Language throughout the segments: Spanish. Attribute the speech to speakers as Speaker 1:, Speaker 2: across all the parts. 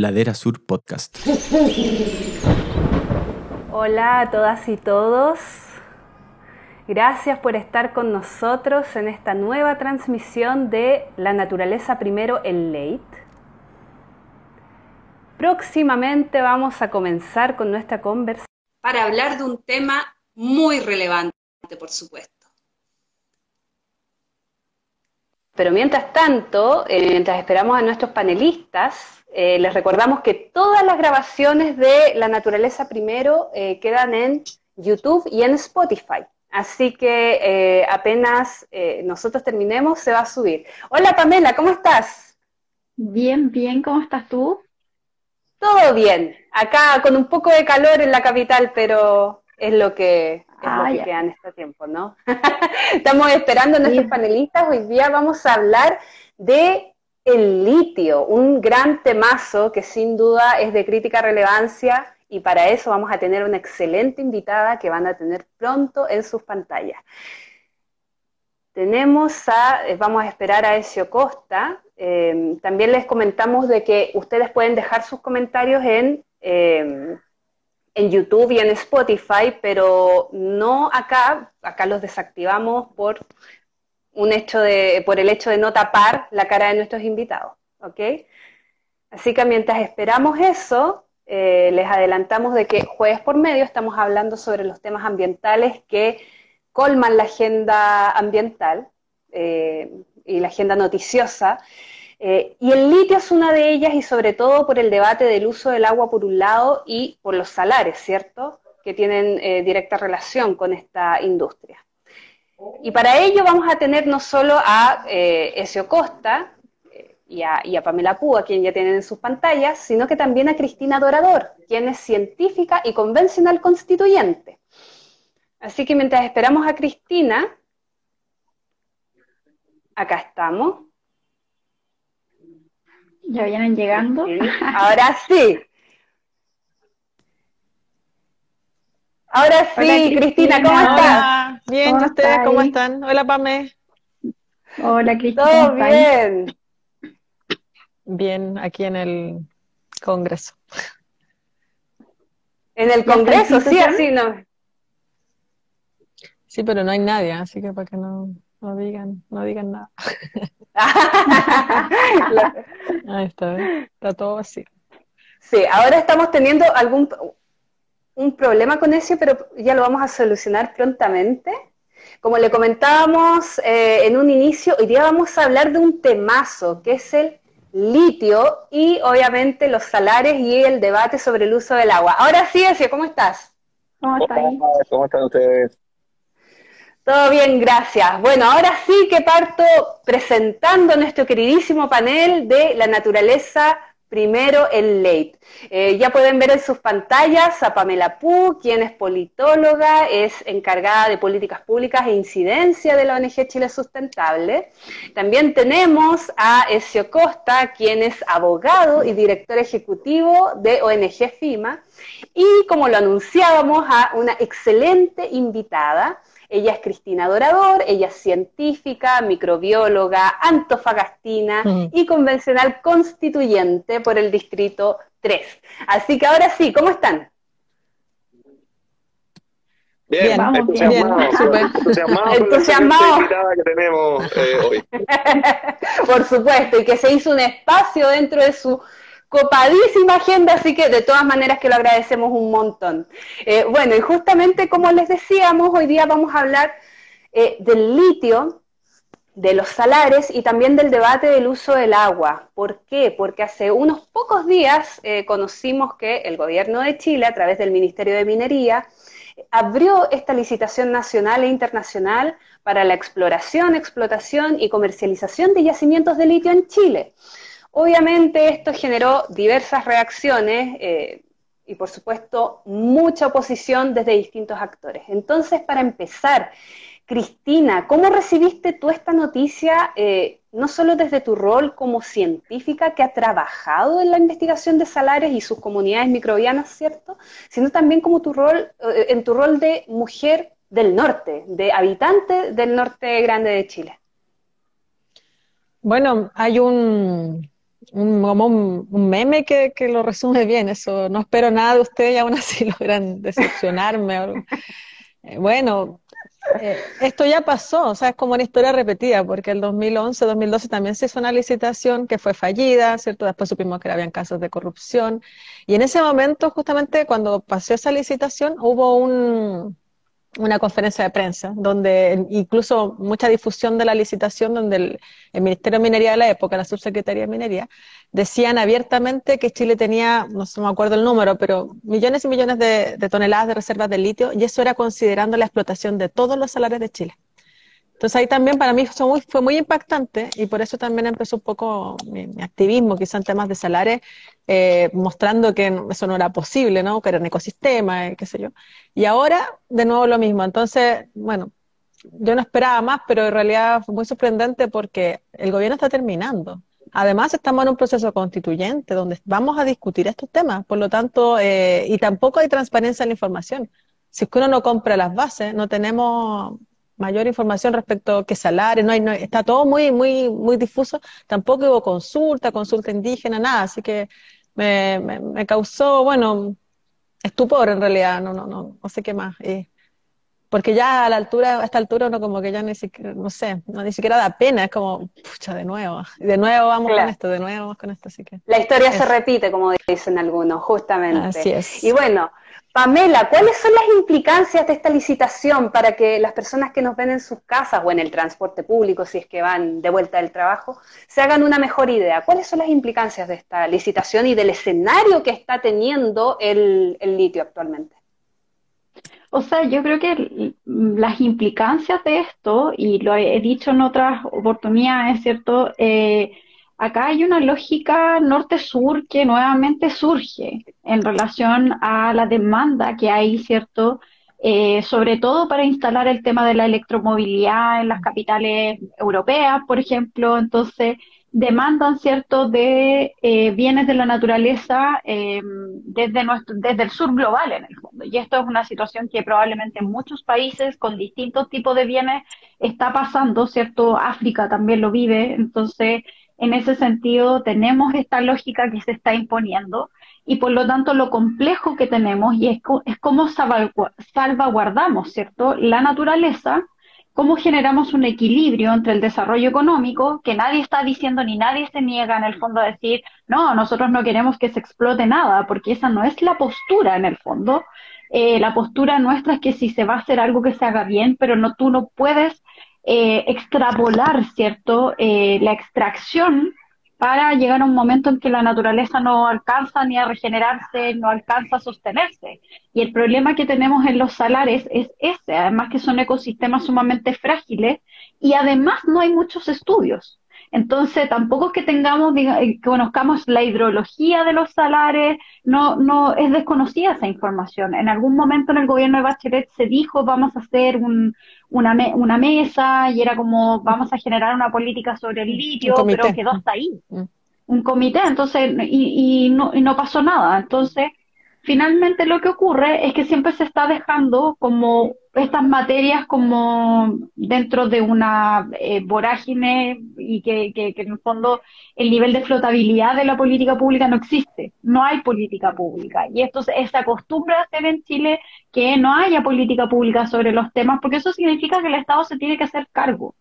Speaker 1: Ladera Sur Podcast.
Speaker 2: Hola a todas y todos. Gracias por estar con nosotros en esta nueva transmisión de La naturaleza primero, el late. Próximamente vamos a comenzar con nuestra conversación para hablar de un tema muy relevante, por supuesto. Pero mientras tanto, eh, mientras esperamos a nuestros panelistas, eh, les recordamos que todas las grabaciones de La Naturaleza Primero eh, quedan en YouTube y en Spotify. Así que apenas nosotros terminemos, se va a subir. Hola Pamela, ¿cómo estás?
Speaker 3: Bien, bien, ¿cómo estás tú?
Speaker 2: Todo bien. Acá con un poco de calor en la capital, pero es lo que, es lo que queda en este tiempo, ¿no? Estamos esperando a nuestros panelistas. Hoy día vamos a hablar de el litio, un gran temazo que sin duda es de crítica relevancia y para eso vamos a tener una excelente invitada que van a tener pronto en sus pantallas. Tenemos a, eh, vamos a esperar a Ezio Costa. Eh, también les comentamos de que ustedes pueden dejar sus comentarios en eh, en YouTube y en Spotify, pero no acá, acá los desactivamos por un hecho de, por el hecho de no tapar la cara de nuestros invitados. Así que mientras esperamos eso, eh, les adelantamos de que jueves por medio estamos hablando sobre los temas ambientales que colman la agenda ambiental eh, y la agenda noticiosa. Eh, y el litio es una de ellas y sobre todo por el debate del uso del agua por un lado y por los salares, ¿cierto? Que tienen directa relación con esta industria. Y para ello vamos a tener no solo a eh, Ezio Costa y a, y a, Pamela Púa, quien ya tienen en sus pantallas, sino que también a Cristina Dorador, quien es científica y convencional constituyente. Así que mientras esperamos a Cristina, acá estamos.
Speaker 3: Ya vienen llegando.
Speaker 2: Ahora sí. Ahora sí, Cristina, ¿cómo estás?
Speaker 4: Bien, ¿y ustedes cómo están? Hola, Pame.
Speaker 3: Hola, Cristina.
Speaker 2: Todo bien.
Speaker 4: Bien, aquí en el Congreso.
Speaker 2: En el Congreso, sí, así no.
Speaker 4: Sí, pero no hay nadie, así que para que no, no digan, no digan nada. Ahí está, está todo así.
Speaker 2: Sí, ahora estamos teniendo algún un problema con eso, pero ya lo vamos a solucionar prontamente. Como le comentábamos eh, en un inicio, hoy día vamos a hablar de un temazo, que es el litio y obviamente los salares y el debate sobre el uso del agua. Ahora sí, Ezio, ¿cómo estás?
Speaker 3: ¿Cómo,
Speaker 5: ¿Cómo están ustedes?
Speaker 2: Todo bien, gracias. Bueno, ahora sí que parto presentando nuestro queridísimo panel de la naturaleza Primero el late. Eh, ya pueden ver en sus pantallas a Pamela Pu, quien es politóloga, es encargada de políticas públicas e incidencia de la ONG Chile Sustentable. También tenemos a Ezio Costa, quien es abogado y director ejecutivo de ONG FIMA. Y como lo anunciábamos, a una excelente invitada, ella es Cristina Dorador, ella es científica, microbióloga, antofagastina y convencional constituyente por el Distrito 3. Así que ahora sí, ¿cómo están?
Speaker 5: Bien, bien vamos, entusiasmados, entusiasmados, que tenemos eh, hoy.
Speaker 2: Por supuesto, y que se hizo un espacio dentro de su copadísima agenda, así que de todas maneras que lo agradecemos un montón. Eh, bueno, y justamente como les decíamos, hoy día vamos a hablar eh, del litio, de los salares y también del debate del uso del agua. ¿Por qué? Porque hace unos pocos días eh, conocimos que el gobierno de Chile, a través del Ministerio de Minería, abrió esta licitación nacional e internacional para la exploración, explotación y comercialización de yacimientos de litio en Chile. Obviamente esto generó diversas reacciones eh, y por supuesto mucha oposición desde distintos actores. Entonces, para empezar, Cristina, ¿cómo recibiste tú esta noticia, eh, no solo desde tu rol como científica que ha trabajado en la investigación de salares y sus comunidades microbianas, ¿cierto? Sino también como tu rol, eh, en tu rol de mujer del norte, de habitante del norte grande de Chile.
Speaker 4: Bueno, hay un, un, un, meme que, que, lo resume bien. Eso no espero nada de ustedes y aún así logran decepcionarme. Eh, bueno, eh, esto ya pasó, o sea, es como una historia repetida, porque el 2011, 2012 también se hizo una licitación que fue fallida, ¿cierto? Después supimos que habían casos de corrupción. Y en ese momento, justamente cuando pasó esa licitación, hubo un, una conferencia de prensa, donde incluso mucha difusión de la licitación, donde el, Ministerio de Minería de la época, la Subsecretaría de Minería, decían abiertamente que Chile tenía, no sé, me acuerdo el número, pero millones y millones de, de toneladas de reservas de litio, y eso era considerando la explotación de todos los salarios de Chile. Entonces ahí también para mí fue muy, fue muy impactante y por eso también empezó un poco mi, activismo, quizá en temas de salares, eh, mostrando que eso no era posible, ¿no? Que era un ecosistema, eh, qué sé yo. Y ahora, de nuevo lo mismo. Entonces, bueno, yo no esperaba más, pero en realidad fue muy sorprendente porque el gobierno está terminando. Además, estamos en un proceso constituyente donde vamos a discutir estos temas, por lo tanto, eh, y tampoco hay transparencia en la información. Si es que uno no compra las bases, no tenemos mayor información respecto a qué salario, no hay, no, está todo muy, muy, muy difuso, tampoco hubo consulta, consulta indígena, nada, así que me, me, causó, bueno, estupor en realidad, no, no, no, no sé qué más. porque ya a la altura, a esta altura uno como que ya ni siquiera, no sé, no, ni siquiera da pena, es como, pucha, de nuevo, de nuevo vamos con esto, de nuevo vamos con esto, así que.
Speaker 2: La historia se repite, como dicen algunos, justamente. Así es. Y bueno, Pamela, ¿cuáles son las implicancias de esta licitación para que las personas que nos ven en sus casas o en el transporte público, si es que van de vuelta del trabajo, se hagan una mejor idea? ¿Cuáles son las implicancias de esta licitación y del escenario que está teniendo el, litio actualmente?
Speaker 3: O sea, yo creo que las implicancias de esto, y lo he dicho en otras oportunidades, ¿cierto? Eh, acá hay una lógica norte-sur que nuevamente surge en relación a la demanda que hay, ¿cierto? Eh, sobre todo para instalar el tema de la electromovilidad en las capitales europeas, por ejemplo. Entonces, demandan, ¿cierto?, de eh, bienes de la naturaleza eh, desde, nuestro, desde el sur global, en el fondo. Y esto es una situación que probablemente en muchos países con distintos tipos de bienes está pasando, ¿cierto? África también lo vive. Entonces, en ese sentido, tenemos esta lógica que se está imponiendo y por lo tanto lo complejo que tenemos y es, es cómo salvaguardamos, ¿cierto? La naturaleza, cómo generamos un equilibrio entre el desarrollo económico, que nadie está diciendo ni nadie se niega en el fondo a decir, no, nosotros no queremos que se explote nada, porque esa no es la postura en el fondo. Eh, la postura nuestra es que si se va a hacer algo que se haga bien, pero no tú no puedes eh, extrapolar, ¿cierto?, eh, la extracción para llegar a un momento en que la naturaleza no alcanza ni a regenerarse, no alcanza a sostenerse. Y el problema que tenemos en los salares es ese, además que son ecosistemas sumamente frágiles y además no hay muchos estudios. Entonces, tampoco es que tengamos, eh, que conozcamos la hidrología de los salares, no, no, es desconocida esa información. En algún momento en el gobierno de Bachelet se dijo, vamos a hacer un, una, una mesa y era como, vamos a generar una política sobre el litio, pero quedó hasta ahí. Mm. Un comité, entonces, y, y, no, y no pasó nada. Entonces, finalmente lo que ocurre es que siempre se está dejando como estas materias como dentro de una eh, vorágine y que, que, en el fondo el nivel de flotabilidad de la política pública no existe, no hay política pública. Y esto se, acostumbra a hacer en Chile que no haya política pública sobre los temas, porque eso significa que el Estado se tiene que hacer cargo.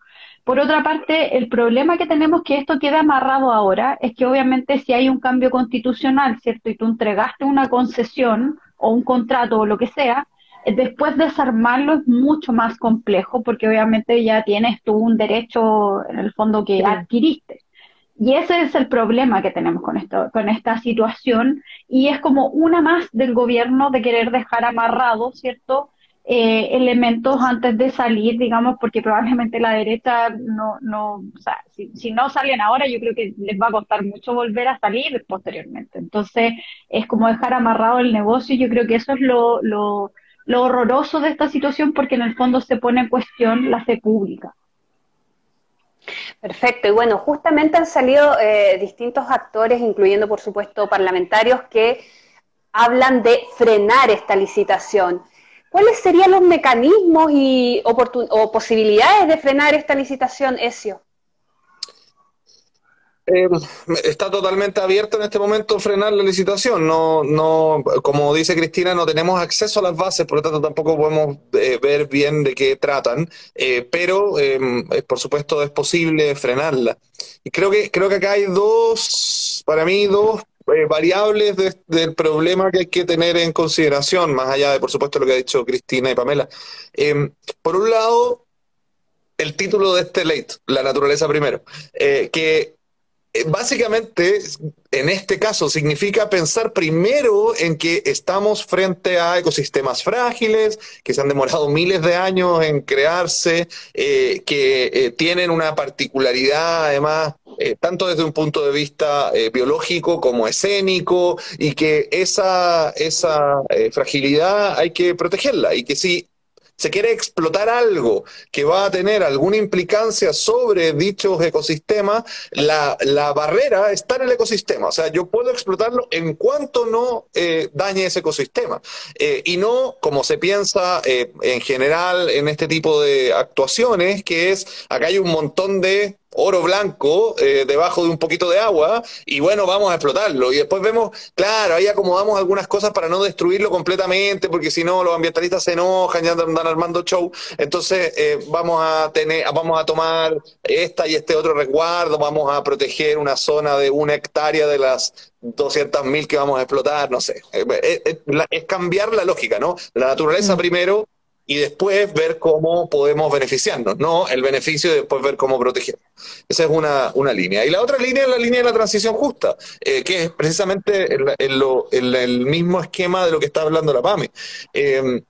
Speaker 3: Por otra parte, el problema que tenemos que esto quede amarrado ahora es que obviamente si hay un cambio constitucional, ¿cierto? Y tú entregaste una concesión o un contrato o lo que sea, eh, después desarmarlo es mucho más complejo porque obviamente ya tienes tú un derecho en el fondo que adquiriste. Y ese es el problema que tenemos con esto, con esta situación, y es como una más del gobierno de querer dejar amarrado, ¿cierto? Eh, elementos antes de salir, digamos, porque probablemente la derecha no, no, o sea, si, no salen ahora, yo creo que les va a costar mucho volver a salir posteriormente. Entonces, es como dejar amarrado el negocio, y yo creo que eso es lo, lo, lo horroroso de esta situación, porque en el fondo se pone en cuestión la fe pública.
Speaker 2: Perfecto, y bueno, justamente han salido eh, distintos actores, incluyendo por supuesto parlamentarios, que hablan de frenar esta licitación. ¿Cuáles serían los mecanismos y o posibilidades de frenar esta licitación, Ezio?
Speaker 5: eh, está totalmente abierto en este momento frenar la licitación. No, no, como dice Cristina, no tenemos acceso a las bases, por lo tanto tampoco podemos eh, ver bien de qué tratan. Eh, pero, em, por supuesto, es posible frenarla. Y creo que creo que acá hay dos, para mí, dos variables del problema que hay que tener en consideración, más allá de, por supuesto, lo que ha dicho Cristina y Pamela. Em, por un lado, el título de este late, La naturaleza primero, que eh, básicamente, en este caso, significa pensar primero en que estamos frente a ecosistemas frágiles, que se han demorado miles de años en crearse, eh, que eh, tienen una particularidad, además, tanto desde un punto de vista biológico como escénico, y que esa, esa fragilidad hay que protegerla, y que si se quiere explotar algo que va a tener alguna implicancia sobre dichos ecosistemas, la, barrera está en el ecosistema. O sea, yo puedo explotarlo en cuanto no eh, dañe ese ecosistema. Eh, y no como se piensa eh, en general en este tipo de actuaciones, que es, acá hay un montón de oro blanco eh, debajo de un poquito de agua y bueno, vamos a explotarlo. Y después vemos, claro, ahí acomodamos algunas cosas para no destruirlo completamente, porque si no los ambientalistas se enojan y andan, armando show. Entonces eh, vamos a tener, vamos a tomar esta y este otro resguardo, vamos a proteger una zona de una hectárea de las 200.000 que vamos a explotar, no sé. Eh, es cambiar la lógica, ¿no? La naturaleza primero y después ver cómo podemos beneficiarnos, no el beneficio y después ver cómo protegernos. Esa es una, una línea. Y la otra línea es la línea de la transición justa, eh, que es precisamente el, el, mismo esquema de lo que está hablando la PAME. Eh,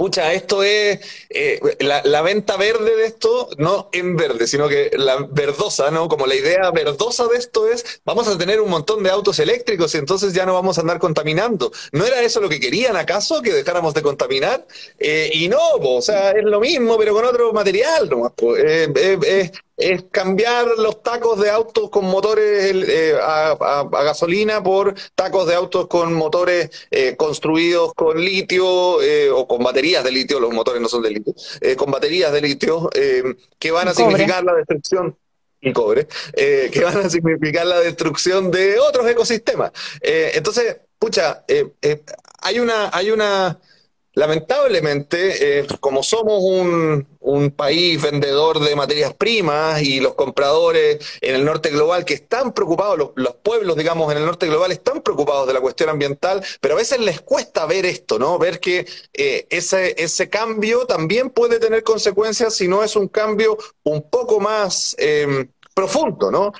Speaker 5: pucha, esto es eh, la, venta verde de esto, no en verde, sino que la verdosa, ¿no? Como la idea verdosa de esto es, vamos a tener un montón de autos eléctricos y entonces ya no vamos a andar contaminando. ¿No era eso lo que querían acaso, que dejáramos de contaminar? Eh, y no, o sea, es lo mismo, pero con otro material, ¿no? Eh, es cambiar los tacos de autos con motores eh, a, gasolina por tacos de autos con motores eh, construidos con litio eh, o con baterías de litio, los motores no son de litio, con baterías de litio que van a significar la destrucción y cobre, que van a significar la destrucción de otros ecosistemas. entonces, pucha, hay una, hay una Lamentablemente, eh, como somos un, país vendedor de materias primas y los compradores en el norte global que están preocupados, los, pueblos, digamos, en el norte global están preocupados de la cuestión ambiental, pero a veces les cuesta ver esto, ¿no? Ver que eh, ese, cambio también puede tener consecuencias si no es un cambio un poco más eh, profundo, ¿no?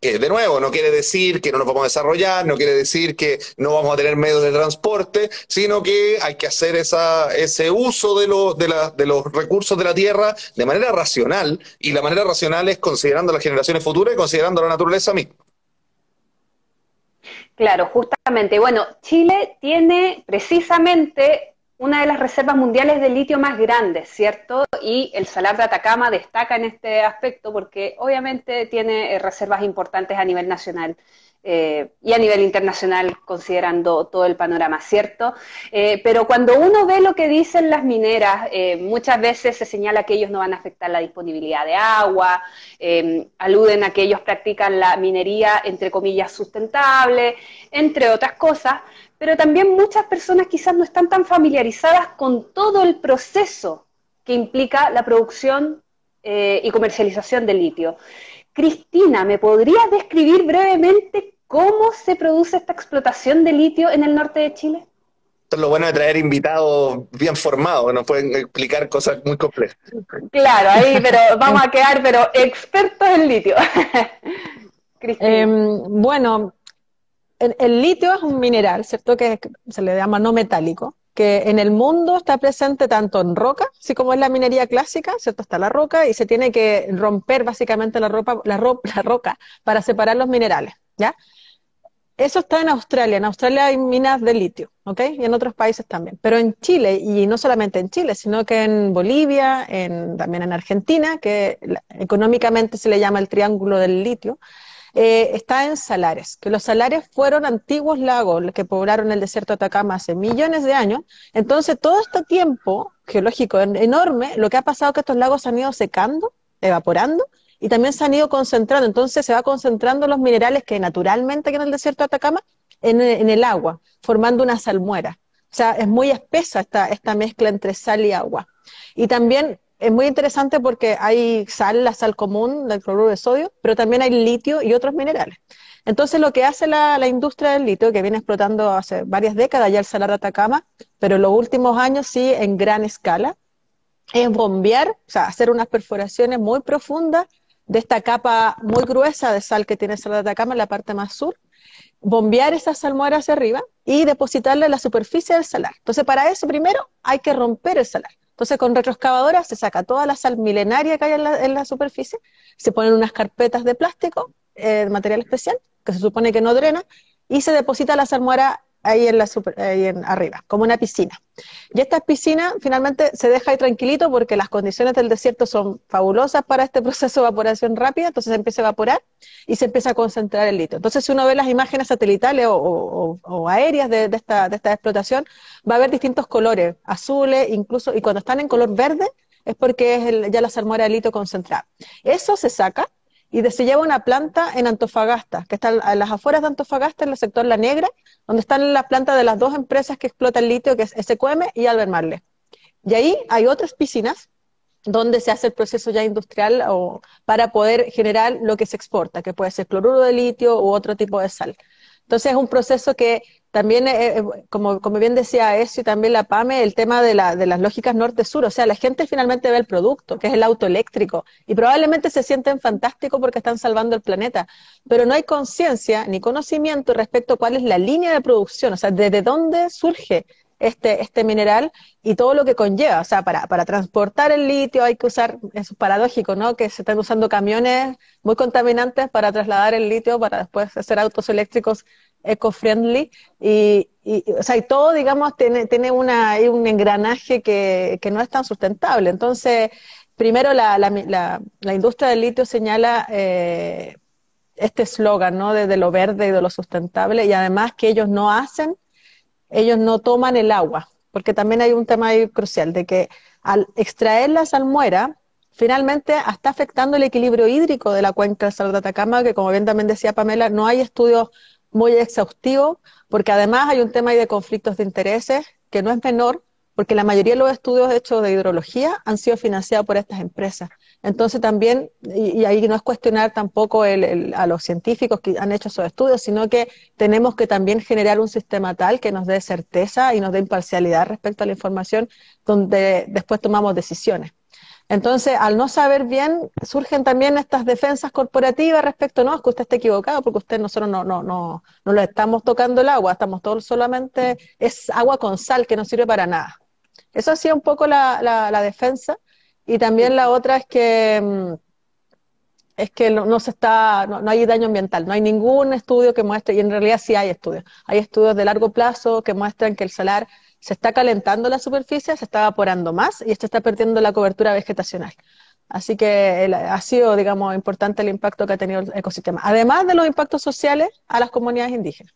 Speaker 5: Que de nuevo no quiere decir que no nos vamos a desarrollar, no quiere decir que no vamos a tener medios de transporte, sino que hay que hacer ese uso de, de, de los recursos de la tierra de manera racional, y la manera racional es considerando las generaciones futuras y considerando la naturaleza misma.
Speaker 2: Claro, justamente. Bueno, Chile tiene precisamente una de las reservas mundiales de litio más grandes, ¿cierto? Y el Salar de Atacama destaca en este aspecto porque obviamente tiene eh, reservas importantes a nivel nacional. Eh, y a nivel internacional, considerando todo el panorama, ¿cierto? Eh, pero cuando uno ve lo que dicen las mineras, muchas veces se señala que ellos no van a afectar la disponibilidad de agua, aluden a que ellos practican la minería, entre comillas, sustentable, entre otras cosas, pero también muchas personas quizás no están tan familiarizadas con todo el proceso que implica la producción eh, y comercialización del litio. Cristina, ¿me podrías describir brevemente cómo se produce esta explotación de litio en el norte de Chile?
Speaker 5: Esto es lo bueno de traer invitados bien formados, nos pueden explicar cosas muy complejas.
Speaker 2: Claro, ahí, pero vamos a quedar, pero expertos en litio.
Speaker 4: Em, bueno, el, litio es un mineral, ¿cierto? Que se le llama no metálico, que en el mundo está presente tanto en roca, así como es la minería clásica, ¿cierto? Está la roca y se tiene que romper básicamente la, ropa, la, la roca para separar los minerales, ¿ya? Eso está en Australia. En Australia hay minas de litio, ¿ok? Y en otros países también. Pero en Chile, y no solamente en Chile, sino que en Bolivia, en, también en Argentina, que económicamente se le llama el triángulo del litio, eh, está en salares, que los salares fueron antiguos lagos que poblaron el desierto de Atacama hace millones de años. Entonces, todo este tiempo geológico enorme, lo que ha pasado es que estos lagos han ido secando, evaporando, y también se han ido concentrando. Entonces se va concentrando los minerales que naturalmente en el desierto de Atacama en, el agua, formando una salmuera. O sea, es muy espesa esta mezcla entre sal y agua. Y también es muy interesante porque hay sal, la sal común del cloruro de sodio, pero también hay litio y otros minerales. Entonces, lo que hace la, industria del litio, que viene explotando hace varias décadas ya el salar de Atacama, pero en los últimos años sí en gran escala, es bombear, o sea, hacer unas perforaciones muy profundas de esta capa muy gruesa de sal que tiene el salar de Atacama en la parte más sur, bombear esa salmuera hacia arriba y depositarla en la superficie del salar. Entonces, para eso primero hay que romper el salar. Entonces, con retroexcavadora se saca toda la sal milenaria que hay en la, superficie, se ponen unas carpetas de plástico, eh, material especial, que se supone que no drena, y se deposita la salmuera ahí en la ahí en arriba, como una piscina. Y esta piscina finalmente se deja ahí tranquilito porque las condiciones del desierto son fabulosas para este proceso de evaporación rápida, entonces se empieza a evaporar y se empieza a concentrar el litio. Entonces, si uno ve las imágenes satelitales o, aéreas de, esta, de esta explotación, va a haber distintos colores, azules, incluso, y cuando están en color verde es porque es ya la salmuera de litio concentrada. Eso se saca y se lleva una planta en Antofagasta, que está a las afueras de Antofagasta, en el sector La Negra, donde están las plantas de las dos empresas que explotan litio, que es SQM y Albert. Y ahí hay otras piscinas donde se hace el proceso ya industrial o, para poder generar lo que se exporta, que puede ser cloruro de litio u otro tipo de sal. Entonces es un proceso que también, eh, eh, como, como, bien decía eso y también la PAME, el tema de, la, de las lógicas norte-sur, o sea, la gente finalmente ve el producto, que es el auto eléctrico, y probablemente se sienten fantásticos porque están salvando el planeta, pero no hay conciencia ni conocimiento respecto a cuál es la línea de producción, o sea, desde dónde surge este, este mineral y todo lo que conlleva. O sea, para, para transportar el litio hay que usar, es paradójico, ¿no? Que se están usando camiones muy contaminantes para trasladar el litio para después hacer autos eléctricos eco-friendly y, o sea, y todo, digamos, tiene, tiene una, un engranaje que, que no es tan sustentable. Entonces, primero la, la, la, industria del litio señala eh, este eslogan, ¿no? De, lo verde y de lo sustentable y además que ellos no hacen, ellos no toman el agua, porque también hay un tema ahí crucial de que al extraer la salmuera, finalmente está afectando el equilibrio hídrico de la cuenca del de Atacama, que como bien también decía Pamela, no hay estudios muy exhaustivo, porque además hay un tema de conflictos de intereses que no es menor, porque la mayoría de los estudios hechos de hidrología han sido financiados por estas empresas. Entonces también, y, ahí no es cuestionar tampoco a los científicos que han hecho esos estudios, sino que tenemos que también generar un sistema tal que nos dé certeza y nos dé imparcialidad respecto a la información, donde después tomamos decisiones. Entonces, al no saber bien, surgen también estas defensas corporativas respecto, no, es que usted está equivocado, porque usted nosotros no, no, no, no le estamos tocando el agua, estamos todos solamente, es agua con sal que no sirve para nada. Eso ha sido un poco la, la, defensa. Y también la otra es que mm, es que no, se está, no, no, hay daño ambiental, no hay ningún estudio que muestre, y en realidad sí hay estudios, hay estudios de largo plazo que muestran que el salar se está calentando la superficie, se está evaporando más y esto está perdiendo la cobertura vegetacional. Así que ha sido, digamos, importante el impacto que ha tenido el ecosistema, además de los impactos sociales a las comunidades indígenas.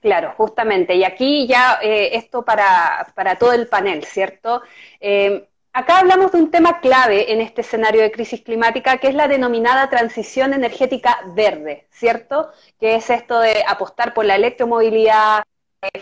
Speaker 2: Claro, justamente. Y aquí ya eh, esto para, para, todo el panel, ¿cierto? Eh, acá hablamos de un tema clave en este escenario de crisis climática, que es la denominada transición energética verde, ¿cierto? Que es esto de apostar por la electromovilidad,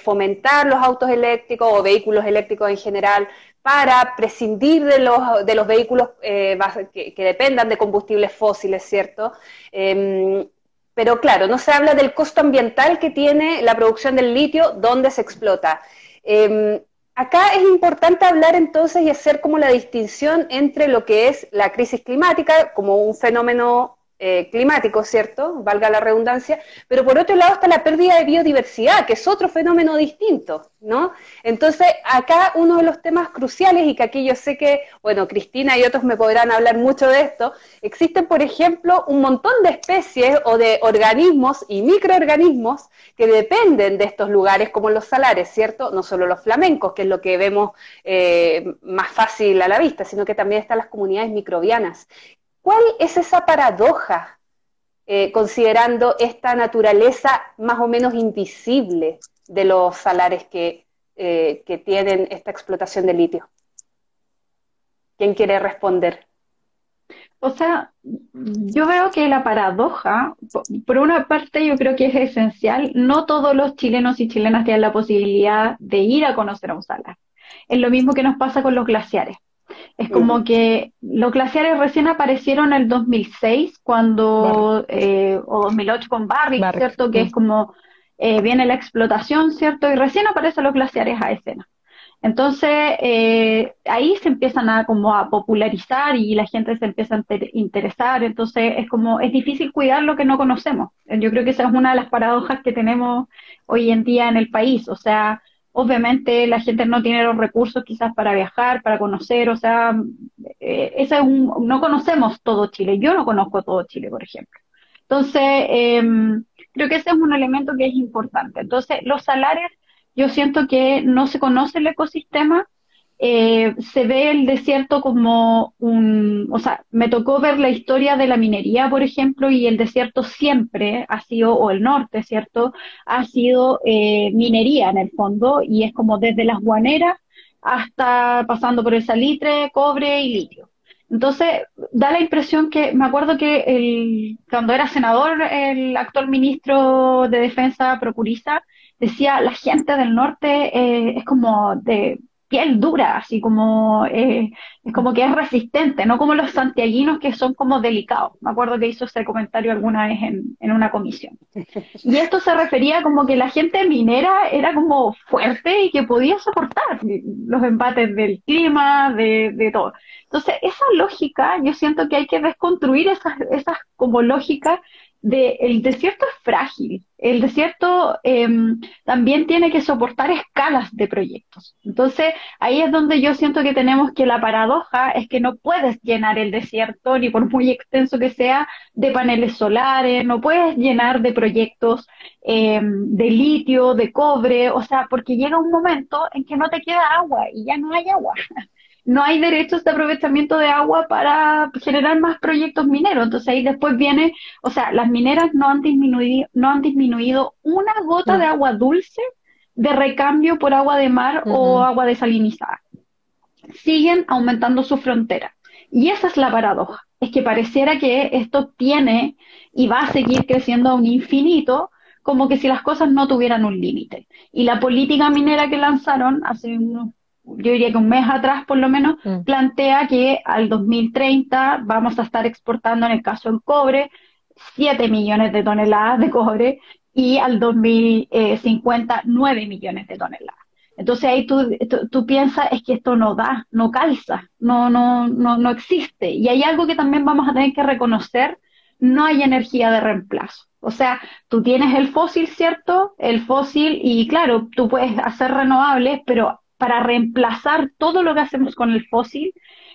Speaker 2: fomentar los autos eléctricos o vehículos eléctricos en general para prescindir de los, de los vehículos eh, que, dependan de combustibles fósiles, ¿cierto? Em, pero claro, no se habla del costo ambiental que tiene la producción del litio donde se explota. Em, acá es importante hablar entonces y hacer como la distinción entre lo que es la crisis climática como un fenómeno eh, climático, ¿cierto? Valga la redundancia, pero por otro lado está la pérdida de biodiversidad, que es otro fenómeno distinto, ¿no? Entonces, acá uno de los temas cruciales, y que aquí yo sé que, bueno, Cristina y otros me podrán hablar mucho de esto, existen, por ejemplo, un montón de especies o de organismos y microorganismos que dependen de estos lugares, como los salares, ¿cierto? No solo los flamencos, que es lo que vemos eh, más fácil a la vista, sino que también están las comunidades microbianas, ¿Cuál es esa paradoja, eh, considerando esta naturaleza más o menos invisible de los salares que, eh, que tienen esta explotación de litio? ¿Quién quiere responder?
Speaker 3: O sea, yo veo que la paradoja, por una parte yo creo que es esencial, no todos los chilenos y chilenas tienen la posibilidad de ir a conocer a un salar. Es lo mismo que nos pasa con los glaciares. Es como que los glaciares recién aparecieron en el 2006, cuando, eh, o 2008 con Barrick, ¿cierto? Que es como eh, viene la explotación, ¿cierto? Y recién aparecen los glaciares a escena. Entonces, eh, ahí se empiezan a como a popularizar y la gente se empieza a interesar. Entonces, es como, es difícil cuidar lo que no conocemos. Yo creo que esa es una de las paradojas que tenemos hoy en día en el país. O sea, obviamente la gente no tiene los recursos quizás para viajar, para conocer, o sea, eh, es un, no conocemos todo Chile. Yo no conozco todo Chile, por ejemplo. Entonces, eh, creo que ese es un elemento que es importante. Entonces, los salarios yo siento que no se conoce el ecosistema, eh, se ve el desierto como un, o sea, me tocó ver la historia de la minería, por ejemplo, y el desierto siempre ha sido, o el norte, ¿cierto? Ha sido eh, minería en el fondo, y es como desde las guaneras hasta pasando por el salitre, cobre y litio. Entonces, da la impresión que, me acuerdo que el, cuando era senador, el actual ministro de Defensa, Procuriza, decía, la gente del norte eh, es como de piel dura, así como, eh, es como que es resistente, no como los santiaguinos que son como delicados. Me acuerdo que hizo ese comentario alguna vez en, en una comisión. Y esto se refería como que la gente minera era como fuerte y que podía soportar los embates del clima, de, de todo. Entonces, esa lógica, yo siento que hay que desconstruir esas, esas como lógicas de el desierto es frágil, el desierto em, también tiene que soportar escalas de proyectos. Entonces, ahí es donde yo siento que tenemos que la paradoja es que no puedes llenar el desierto, ni por muy extenso que sea, de paneles solares, no puedes llenar de proyectos em, de litio, de cobre, o sea, porque llega un momento en que no te queda agua y ya no hay agua. No hay derechos de aprovechamiento de agua para generar más proyectos mineros. Entonces ahí después viene, o sea, las mineras no han disminuido, no han disminuido una gota de agua dulce de recambio por agua de mar o agua desalinizada. Siguen aumentando su frontera. Y esa es la paradoja. Es que pareciera que esto tiene y va a seguir creciendo a un infinito, como que si las cosas no tuvieran un límite. Y la política minera que lanzaron hace unos yo diría que un mes atrás por lo menos, mm. plantea que al 2030 vamos a estar exportando, en el caso del cobre, 7 millones de toneladas de cobre y al 2050 9 millones de toneladas. Entonces ahí tú, tú, piensas, es que esto no da, no calza, no, no, no, no existe. Y hay algo que también vamos a tener que reconocer, no hay energía de reemplazo. O sea, tú tienes el fósil, ¿cierto? El fósil y claro, tú puedes hacer renovables, pero para reemplazar todo lo que hacemos con el fósil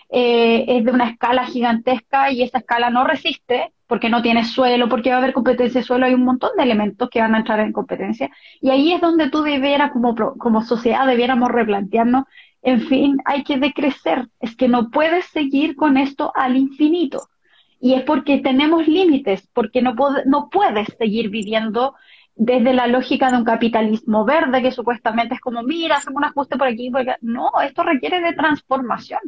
Speaker 3: eh, es de una escala gigantesca y esa escala no resiste porque no tiene suelo, porque va a haber competencia de suelo, hay un montón de elementos que van a entrar en competencia. Y ahí es donde tú debieras, como, como sociedad, debiéramos replantearnos, en fin, hay que decrecer, es que no puedes seguir con esto al infinito. Y es porque tenemos límites, porque no, no puedes seguir viviendo desde la lógica de un capitalismo verde que supuestamente es como, mira, hacemos un ajuste por aquí, porque no, esto requiere de transformación.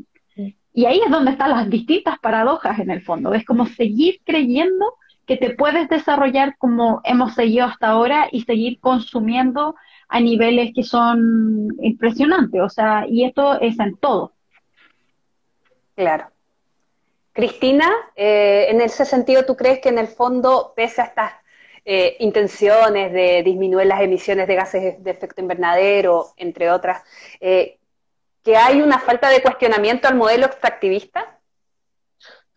Speaker 3: Y ahí es donde están las distintas paradojas en el fondo. Es como seguir creyendo que te puedes desarrollar como hemos seguido hasta ahora y seguir consumiendo a niveles que son impresionantes. O sea, y esto es en todo.
Speaker 2: Claro. Cristina, eh, en ese sentido, ¿tú crees que en el fondo, pese a estas eh, intenciones de disminuir las emisiones de gases de efecto invernadero, entre otras, eh, que hay una falta de cuestionamiento al modelo extractivista?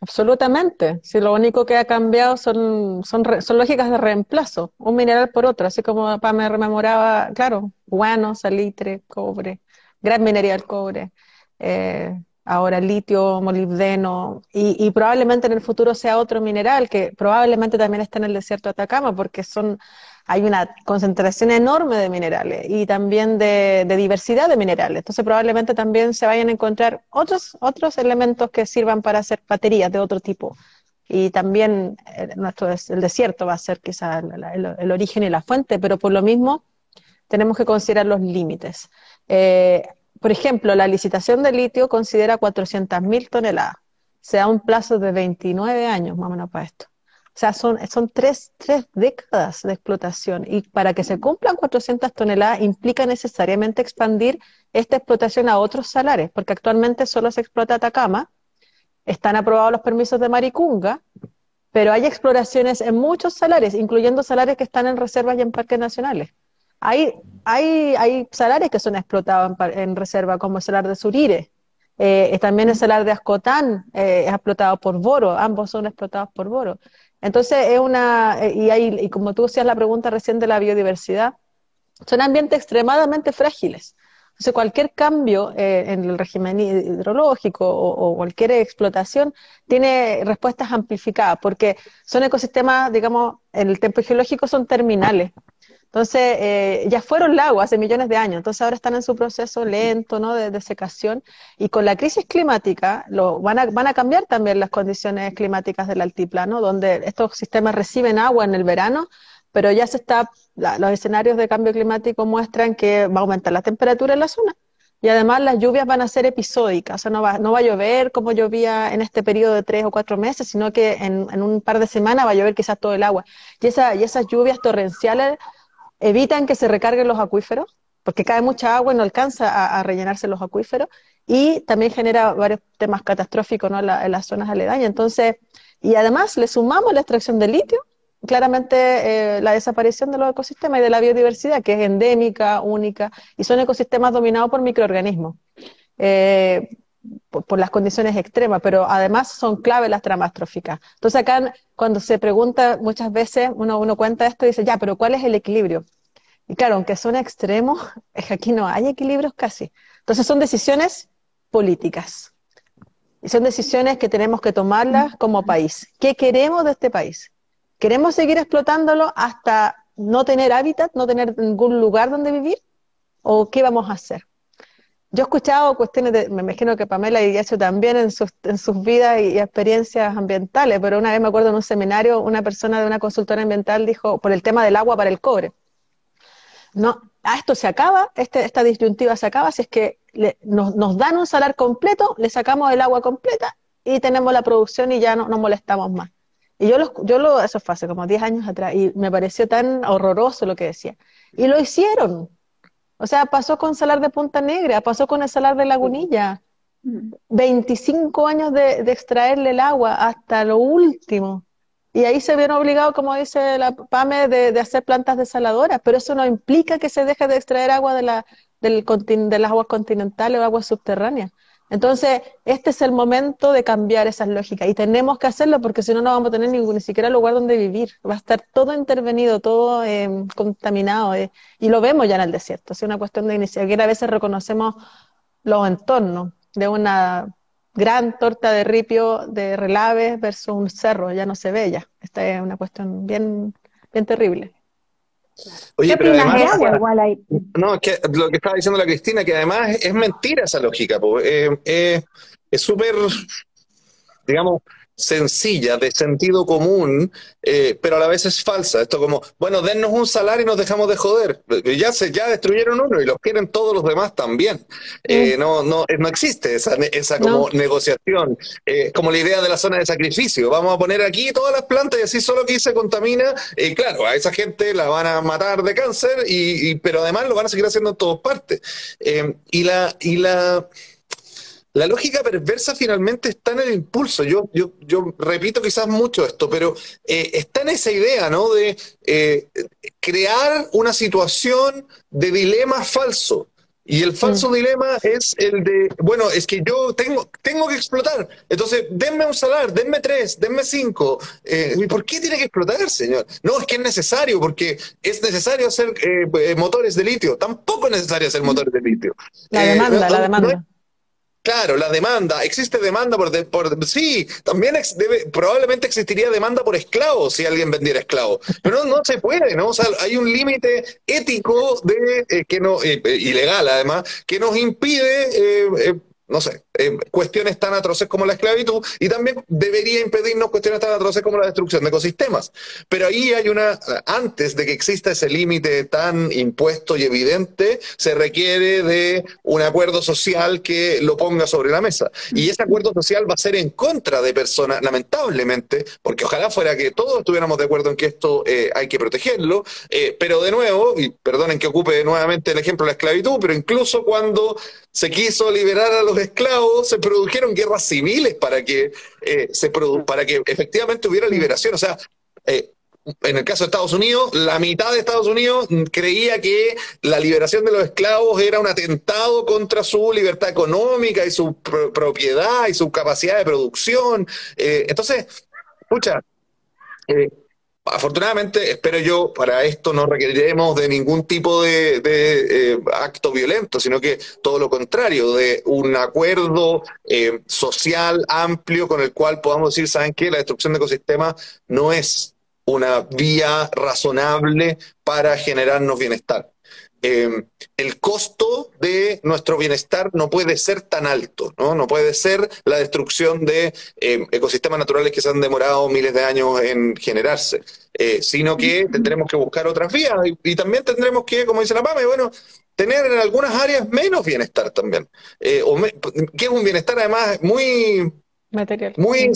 Speaker 4: Absolutamente. Si lo único que ha cambiado son, son, lógicas de reemplazo, un mineral por otro. Así como papá me rememoraba, claro, guano, salitre, cobre, gran minería del cobre. Eh, ahora litio, molibdeno, y, probablemente en el futuro sea otro mineral que probablemente también está en el desierto de Atacama, porque son, hay una concentración enorme de minerales y también de, diversidad de minerales. Entonces probablemente también se vayan a encontrar otros, otros elementos que sirvan para hacer baterías de otro tipo. Y también el, eh, nuestro, el desierto va a ser quizá el, origen y la fuente, pero por lo mismo tenemos que considerar los límites. Eh, por ejemplo, la licitación de litio considera 400.000 toneladas. se da un plazo de 29 años más o menos para esto. O sea, son, son tres, tres décadas de explotación y para que se cumplan 400 toneladas implica necesariamente expandir esta explotación a otros salares, porque actualmente solo se explota Atacama, están aprobados los permisos de Maricunga, pero hay exploraciones en muchos salares, incluyendo salares que están en reservas y en parques nacionales. Hay, hay, hay salares que son explotados en, reserva, como el salar de Surire. Eh, también el salar de Ascotán eh, es explotado por Boro, ambos son explotados por Boro. Entonces, es una, eh, y, hay, y como tú hacías la pregunta recién de la biodiversidad, son ambientes extremadamente frágiles. Entonces, cualquier cambio en el régimen hidrológico o, cualquier explotación tiene respuestas amplificadas, porque son ecosistemas, digamos, en el tiempo geológico son terminales. Entonces, eh, ya fueron lagos hace millones de años, entonces ahora están en su proceso lento ¿no? de, de secación y con la crisis climática lo, van, a, van a cambiar también las condiciones climáticas del altiplano, donde estos sistemas reciben agua en el verano, pero ya se está, los escenarios de cambio climático muestran que va a aumentar la temperatura en la zona. Y además las lluvias van a ser episódicas, o sea, no va, no va a llover como llovía en este periodo de tres o cuatro meses, sino que en, un par de semanas va a llover quizás todo el agua. Y, esa, y esas lluvias torrenciales evitan que se recarguen los acuíferos, porque cae mucha agua y no alcanza a, rellenarse los acuíferos, y también genera varios temas catastróficos en las zonas aledañas. Entonces, y además le sumamos la extracción de litio, claramente eh, la desaparición de los ecosistemas y de la biodiversidad, que es endémica, única, y son ecosistemas dominados por microorganismos, eh, por, las condiciones extremas, pero además son clave las tramas tróficas. Entonces acá cuando se pregunta muchas veces, uno, uno cuenta esto y dice, ya, pero ¿cuál es el equilibrio? Y claro, aunque son extremos, aquí no hay equilibrios casi. Entonces son decisiones políticas. Y son decisiones que tenemos que tomarlas como país. ¿Qué queremos de este país? ¿Queremos seguir explotándolo hasta no tener hábitat, no tener ningún lugar donde vivir? ¿O qué vamos a hacer? Yo he escuchado cuestiones, de, me imagino que Pamela y hecho también en sus, en sus vidas y, experiencias ambientales, pero una vez me acuerdo en un seminario, una persona de una consultora ambiental dijo, por el tema del agua para el cobre, no, a esto se acaba, este, esta disyuntiva se acaba, si es que nos, nos, dan un salar completo, le sacamos el agua completa y tenemos la producción y ya no nos molestamos más. Y yo lo, yo lo, eso fue hace como 10 años atrás, y me pareció tan horroroso lo que decía. Y lo hicieron. O sea, pasó con Salar de Punta Negra, pasó con el Salar de Lagunilla. 25 años de, extraerle el agua hasta lo último. Y ahí se vieron obligados, como dice la PAME, de, hacer plantas desaladoras, pero eso no implica que se deje de extraer agua de, la, del, de las aguas continentales o aguas subterráneas. Entonces, este es el momento de cambiar esas lógicas y tenemos que hacerlo porque si no, no vamos a tener ningún, ni siquiera lugar donde vivir. Va a estar todo intervenido, todo eh, contaminado eh, y lo vemos ya en el desierto. Es una cuestión de iniciativa. A veces reconocemos los entornos de una gran torta de ripio de relaves versus un cerro, ya no se ve ya. Esta es una cuestión bien, bien terrible.
Speaker 5: Oye, pero además, no, es que lo que estaba diciendo la Cristina, que además es, mentira esa lógica, eh, eh, es súper, digamos, sencilla, de sentido común, eh, pero a la vez es falsa. Esto como, bueno, dennos un salario y nos dejamos de joder. Ya se, ya destruyeron uno y los quieren todos los demás también. Eh, no, no, no existe esa, esa como negociación, eh, como la idea de la zona de sacrificio. Vamos a poner aquí todas las plantas y así solo que se contamina. y claro, a esa gente la van a matar de cáncer, y, pero además lo van a seguir haciendo en todas partes. y la, y la la lógica perversa finalmente está en el impulso. Yo, yo, yo repito quizás mucho esto, pero eh, está en esa idea, ¿no? De eh, crear una situación de dilema falso. Y el falso mm. dilema es el de, bueno, es que yo tengo, tengo que explotar. Entonces, denme un salar, denme tres, denme cinco. Eh, ¿Y por qué tiene que explotar, señor? No, es que es necesario, porque es necesario hacer motores de litio. Tampoco es necesario hacer motores de litio.
Speaker 4: La demanda, la demanda.
Speaker 5: Claro, la demanda. ¿Existe demanda por, por sí? También probablemente existiría demanda por esclavos si alguien vendiera esclavos. Pero no, se puede, ¿no? O sea, hay un límite ético de eh, que no eh, ilegal además que nos impide, eh, no sé, eh, cuestiones tan atroces como la esclavitud y también debería impedirnos cuestiones tan atroces como la destrucción de ecosistemas. Pero ahí hay una, antes de que exista ese límite tan impuesto y evidente, se requiere de un acuerdo social que lo ponga sobre la mesa. Y ese acuerdo social va a ser en contra de personas, lamentablemente, porque ojalá fuera que todos estuviéramos de acuerdo en que esto eh, hay que protegerlo, eh, pero de nuevo, y perdonen que ocupe nuevamente el ejemplo de la esclavitud, pero incluso cuando se quiso liberar a los esclavos, se produjeron guerras civiles para que, eh, se para que efectivamente hubiera liberación. O sea, eh, en el caso de Estados Unidos, la mitad de Estados Unidos creía que la liberación de los esclavos era un atentado contra su libertad económica y su propiedad y su capacidad de producción. Eh, entonces, escucha, Afortunadamente, espero yo, para esto no requeriremos de ningún tipo de, eh, acto violento, sino que todo lo contrario, de un acuerdo eh, social amplio con el cual podamos decir, ¿saben qué? La destrucción de ecosistemas no es una vía razonable para generarnos bienestar. Em, el costo de nuestro bienestar no puede ser tan alto, ¿no? No puede ser la destrucción de em, ecosistemas naturales que se han demorado miles de años en generarse, eh, sino que tendremos que buscar otras vías y, también tendremos que, como dice la PAME, bueno, tener en algunas áreas menos bienestar también, eh, que es un bienestar además muy...
Speaker 4: Material.
Speaker 5: Muy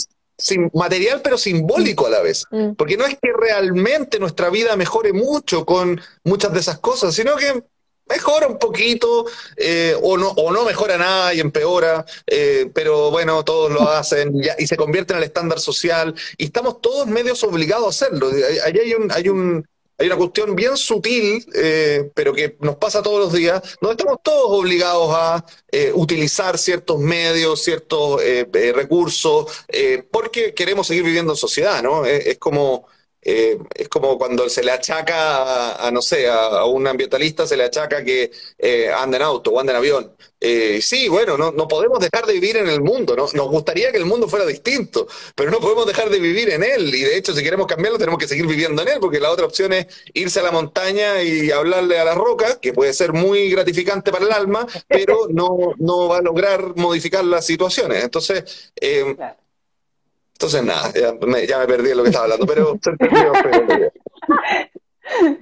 Speaker 5: material pero simbólico a la vez. Mm. Porque no es que realmente nuestra vida mejore mucho con muchas de esas cosas, sino que mejora un poquito eh, o, no, o no mejora nada y empeora, eh, pero bueno, todos lo hacen y, se convierte en el estándar social y estamos todos medios obligados a hacerlo. Ahí hay un, hay un, hay una cuestión bien sutil, eh, pero que nos pasa todos los días, donde estamos todos obligados a eh, utilizar ciertos medios, ciertos eh, recursos, porque queremos seguir viviendo en sociedad, ¿no? es como eh, es como cuando se le achaca a, no sé, a, un ambientalista se le achaca que eh, anda en auto o anda en avión. Eh, sí, bueno, no, no podemos dejar de vivir en el mundo, ¿no? Nos gustaría que el mundo fuera distinto, pero no podemos dejar de vivir en él. Y de hecho, si queremos cambiarlo, tenemos que seguir viviendo en él, porque la otra opción es irse a la montaña y hablarle a la roca, que puede ser muy gratificante para el alma, pero no, no va a lograr modificar las situaciones. Entonces, eh, entonces, nada, ya me, perdí en lo que estaba hablando, pero se entendió.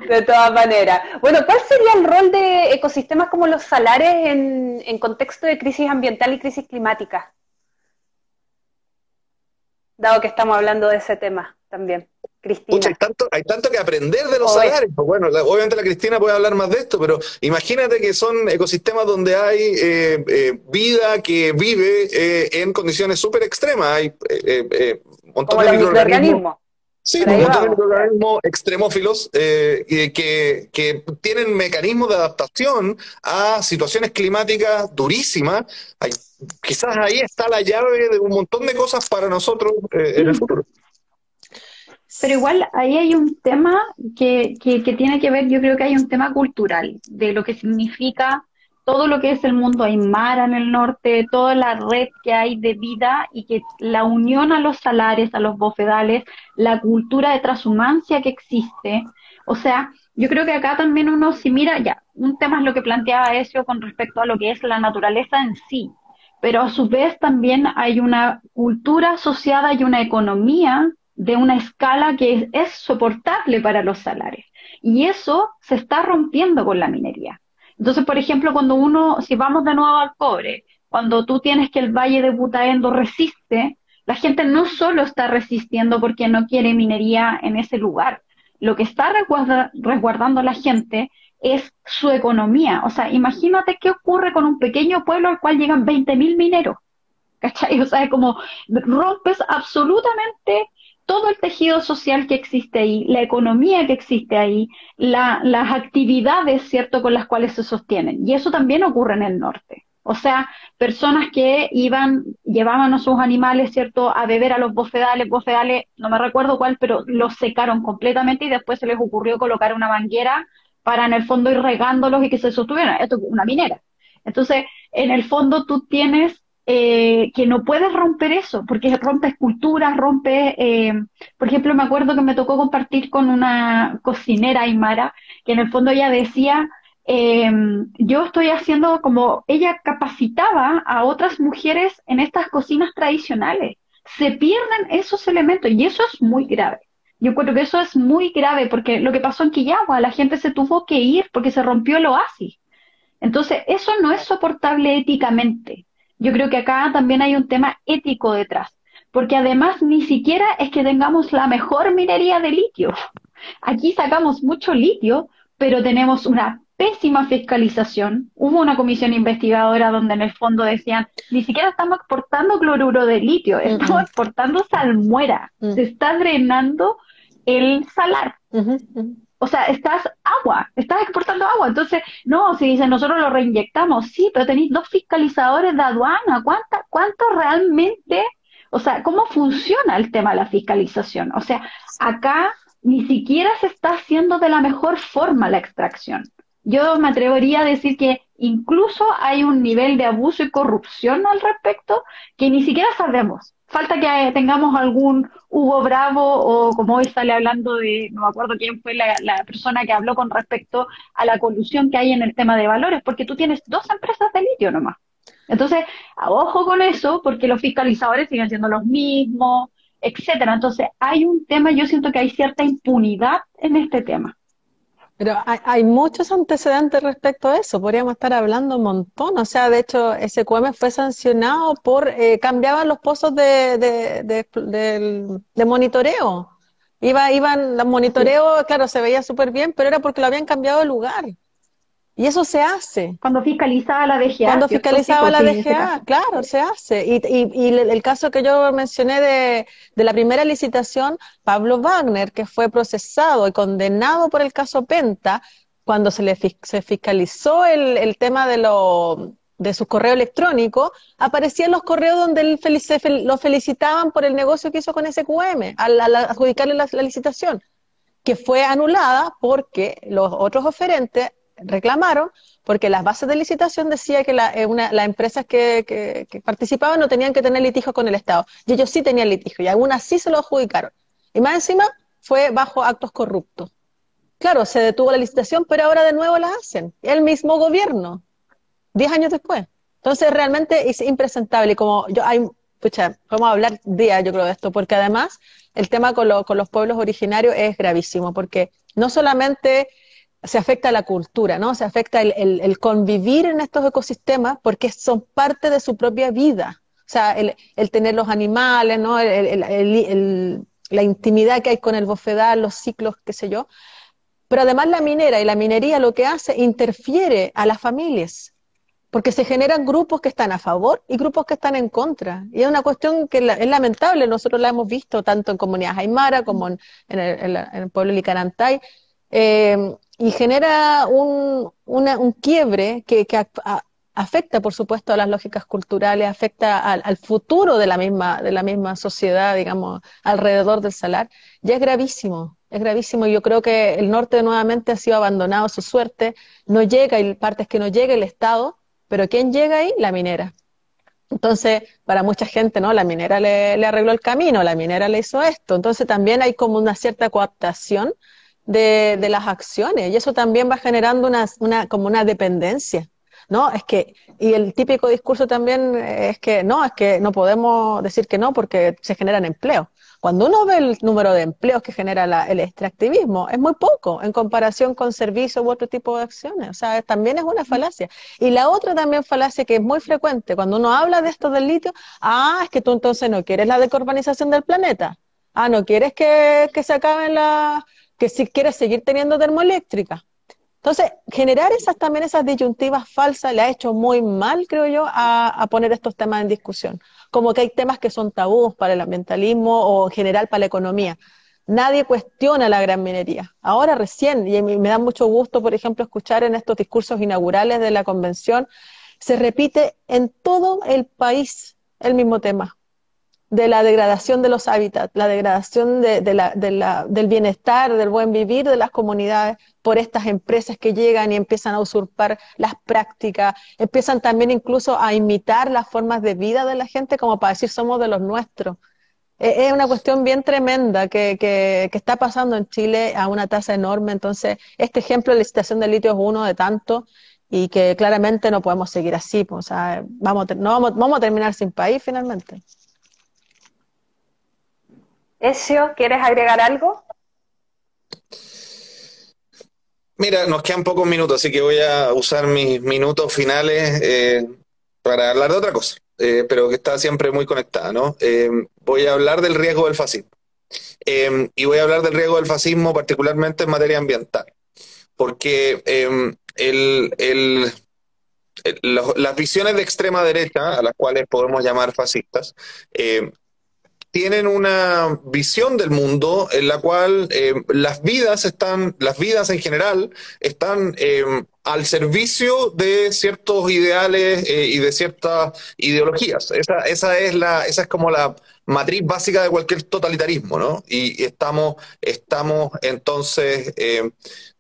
Speaker 2: De todas maneras. Bueno, ¿cuál sería el rol de ecosistemas como los salares en, en contexto de crisis ambiental y crisis climática? Dado que estamos hablando de ese tema también. Cristina.
Speaker 5: hay, tanto, hay tanto que aprender de los salarios. Pues bueno, obviamente la Cristina puede hablar más de esto, pero imagínate que son ecosistemas donde hay eh, eh, vida que vive eh, en condiciones súper extremas. Hay un montón de microorganismos. Sí, un montón de microorganismos extremófilos que, que, tienen mecanismos de adaptación a situaciones climáticas durísimas. quizás ahí está la llave de un montón de cosas para nosotros en el futuro.
Speaker 3: Pero igual ahí hay un tema que, que, tiene que ver, yo creo que hay un tema cultural, de lo que significa todo lo que es el mundo aymara en el norte, toda la red que hay de vida y que la unión a los salares, a los bofedales, la cultura de transhumancia que existe. O sea, yo creo que acá también uno, si mira, ya, un tema es lo que planteaba eso con respecto a lo que es la naturaleza en sí, pero a su vez también hay una cultura asociada y una economía de una escala que es, soportable para los salarios. Y eso se está rompiendo con la minería. Entonces, por ejemplo, cuando uno, si vamos de nuevo al cobre, cuando tú tienes que el Valle de Butaendo resiste, la gente no solo está resistiendo porque no quiere minería en ese lugar, lo que está resguardando la gente es su economía. O sea, imagínate qué ocurre con un pequeño pueblo al cual llegan 20.000 mineros. ¿Cachai? O sea, como rompes absolutamente todo el tejido social que existe ahí, la economía que existe ahí, las actividades, ¿cierto?, con las cuales se sostienen. Y eso también ocurre en el norte. O sea, personas que iban, llevaban a sus animales, ¿cierto?, a beber a los bofedales, bofedales, no me recuerdo cuál, pero los secaron completamente y después se les ocurrió colocar una manguera para en el fondo ir regándolos y que se sostuvieran. Esto es una minera. Entonces, en el fondo tú tienes eh, que no puedes romper eso, porque rompes culturas, rompe, eh, por ejemplo, me acuerdo que me tocó compartir con una cocinera aymara, que en el fondo ella decía, em, yo estoy haciendo como ella capacitaba a otras mujeres en estas cocinas tradicionales. Se pierden esos elementos y eso es muy grave. Yo encuentro que eso es muy grave porque lo que pasó en Quillagua, la gente se tuvo que ir porque se rompió el oasis. Entonces, eso no es soportable éticamente. Yo creo que acá también hay un tema ético detrás, porque además ni siquiera es que tengamos la mejor minería de litio. Aquí sacamos mucho litio, pero tenemos una pésima fiscalización. Hubo una comisión investigadora donde en el fondo decían, ni siquiera estamos exportando cloruro de litio, estamos exportando salmuera. Mm. Se está drenando el salar. O sea, estás agua, estás exportando agua. Entonces, no, si dicen nosotros lo reinyectamos, sí, pero tenéis dos fiscalizadores de aduana. ¿Cuánta, ¿Cuánto realmente, o sea, cómo funciona el tema de la fiscalización? O sea, acá ni siquiera se está haciendo de la mejor forma la extracción. Yo me atrevería a decir que incluso hay un nivel de abuso y corrupción al respecto que ni siquiera sabemos. Falta que tengamos algún Hugo Bravo o como hoy sale hablando de, no me acuerdo quién fue la, persona que habló con respecto a la colusión que hay en el tema de valores, porque tú tienes dos empresas de litio nomás. Entonces, ojo con eso, porque los fiscalizadores siguen siendo los mismos, etcétera. Entonces, hay un tema, yo siento que hay cierta impunidad en este tema.
Speaker 4: Pero hay, muchos antecedentes respecto a eso, podríamos estar hablando un montón. O sea, de hecho, SQM fue sancionado por, eh, cambiaban los pozos de, de, monitoreo. Iba, iban, los monitoreos, claro, se veía súper bien, pero era porque lo habían cambiado de lugar. Y eso se hace.
Speaker 3: Cuando fiscalizaba la DGA.
Speaker 4: Cuando fiscalizaba la DGA, claro, se hace. Y, y, y, el caso que yo mencioné de, de, la primera licitación, Pablo Wagner, que fue procesado y condenado por el caso Penta, cuando se le se fiscalizó el, el tema de, lo, de su correo electrónico, aparecían los correos donde él lo felicitaban por el negocio que hizo con SQM, al, al adjudicarle la licitación, que fue anulada porque los otros oferentes reclamaron porque las bases de licitación decía que las la empresas que, que, participaban no tenían que tener litigio con el Estado. Y ellos sí tenían litigio y algunas sí se lo adjudicaron. Y más encima fue bajo actos corruptos. Claro, se detuvo la licitación, pero ahora de nuevo la hacen. El mismo gobierno, diez años después. Entonces realmente es impresentable. Y como yo hay, pucha, vamos a hablar día, yo creo, de esto, porque además el tema con, con los pueblos originarios es gravísimo, porque no solamente se afecta la cultura, ¿no? Se afecta el, convivir en estos ecosistemas porque son parte de su propia vida. O sea, el, tener los animales, ¿no? la intimidad que hay con el bofedal, los ciclos, qué sé yo. Pero además la minera y la minería lo que hace interfiere a las familias, porque se generan grupos que están a favor y grupos que están en contra. Y es una cuestión que es lamentable, nosotros la hemos visto tanto en comunidades aymara como en, el, pueblo de Licarantay. Eh, y genera un, un quiebre que, que afecta, por supuesto, a las lógicas culturales, afecta al, futuro de la, misma, de la misma sociedad, digamos, alrededor del salar, ya es gravísimo, es gravísimo. Yo creo que el norte nuevamente ha sido abandonado a su suerte, no llega, hay partes que no llega el Estado, pero ¿quién llega ahí? La minera. Entonces, para mucha gente, ¿no? La minera le, le arregló el camino, la minera le hizo esto. Entonces, también hay como una cierta cooptación de, de, las acciones y eso también va generando una, una, como una dependencia. ¿no? Es que, y el típico discurso también es que no, es que no podemos decir que no porque se generan empleos. Cuando uno ve el número de empleos que genera la, el extractivismo, es muy poco en comparación con servicios u otro tipo de acciones. O sea, también es una falacia. Y la otra también falacia que es muy frecuente, cuando uno habla de esto del litio, ah, es que tú entonces no quieres la decarbonización del planeta. Ah, no quieres que, que se acaben las que si quieres seguir teniendo termoeléctrica. Entonces, generar esas también esas disyuntivas falsas le ha hecho muy mal, creo yo, a, poner estos temas en discusión. Como que hay temas que son tabús para el ambientalismo o en general para la economía. Nadie cuestiona la gran minería. Ahora recién, y me da mucho gusto, por ejemplo, escuchar en estos discursos inaugurales de la convención, se repite en todo el país el mismo tema de la degradación de los hábitats, la degradación de, la, del bienestar, del buen vivir de las comunidades por estas empresas que llegan y empiezan a usurpar las prácticas, empiezan también incluso a imitar las formas de vida de la gente como para decir somos de los nuestros. es una cuestión bien tremenda que, que, está pasando en Chile a una tasa enorme. Entonces, este ejemplo de licitación de litio es uno de tantos y que claramente no podemos seguir así. Pues, o sea, vamos, no vamos, vamos a terminar sin país finalmente.
Speaker 2: Ezio, ¿quieres agregar algo?
Speaker 5: Mira, nos quedan pocos minutos, así que voy a usar mis minutos finales eh, para hablar de otra cosa, eh, pero que está siempre muy conectada, ¿no? Eh, voy a hablar del riesgo del fascismo. y voy a hablar del riesgo del fascismo particularmente en materia ambiental, porque las visiones de extrema derecha, a las cuales podemos llamar fascistas, tienen una visión del mundo en la cual eh, las vidas están, las vidas en general están eh, al servicio de ciertos ideales eh, y de ciertas ideologías. Esa, esa, es la, esa es como la matriz básica de cualquier totalitarismo, ¿no? Y, estamos, estamos entonces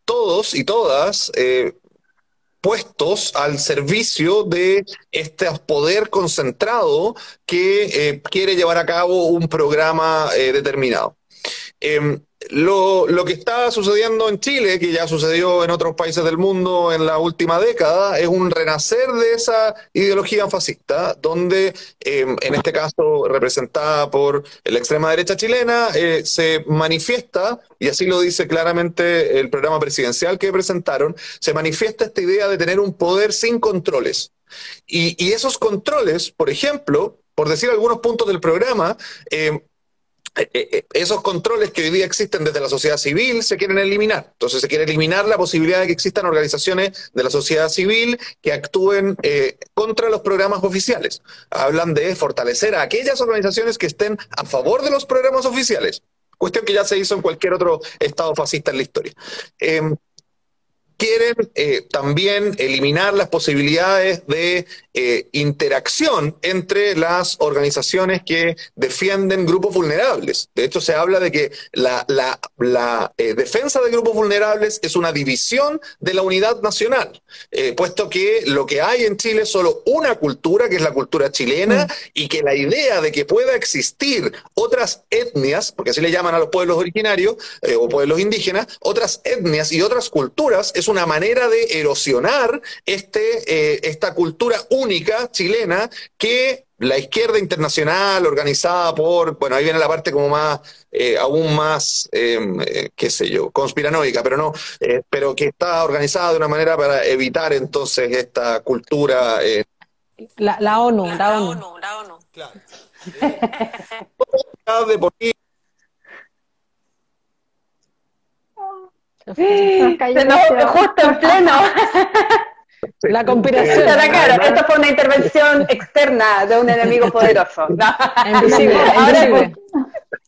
Speaker 5: todos y todas puestos al servicio de este poder concentrado que eh, quiere llevar a cabo un programa eh, determinado. Em, lo, lo, que está sucediendo en Chile, que ya sucedió en otros países del mundo en la última década, es un renacer de esa ideología fascista, donde em, en este caso representada por la extrema derecha chilena, eh, se manifiesta, y así lo dice claramente el programa presidencial que presentaron, se manifiesta esta idea de tener un poder sin controles. Y, y esos controles, por ejemplo, por decir algunos puntos del programa, eh, eh, eh, eh, esos controles que hoy día existen desde la sociedad civil se quieren eliminar. Entonces se quiere eliminar la posibilidad de que existan organizaciones de la sociedad civil que actúen contra los programas oficiales. Hablan de fortalecer a aquellas organizaciones que estén a favor de los programas oficiales. Cuestión que ya se hizo en cualquier otro estado fascista en la historia. Em, quieren también eliminar las posibilidades de eh, interacción entre las organizaciones que defienden grupos vulnerables. De hecho, se habla de que la, eh, defensa de grupos vulnerables es una división de la unidad nacional, eh, puesto que lo que hay en Chile es solo una cultura, que es la cultura chilena, mm. y que la idea de que pueda existir otras etnias, porque así le llaman a los pueblos originarios o pueblos indígenas, otras etnias y otras culturas, es una manera de erosionar este, esta cultura única chilena que la izquierda internacional organizada por, bueno, ahí viene la parte como más, eh, aún más, em, eh, qué sé yo, conspiranoica, pero no, eh, pero que está organizada de una manera para evitar entonces esta cultura.
Speaker 4: La, la, ONU, la, ONU. La ONU, Claro.
Speaker 2: justo en pleno.
Speaker 4: La conspiración.
Speaker 2: esto fue una intervención externa de un enemigo poderoso.
Speaker 4: Invisible, invisible.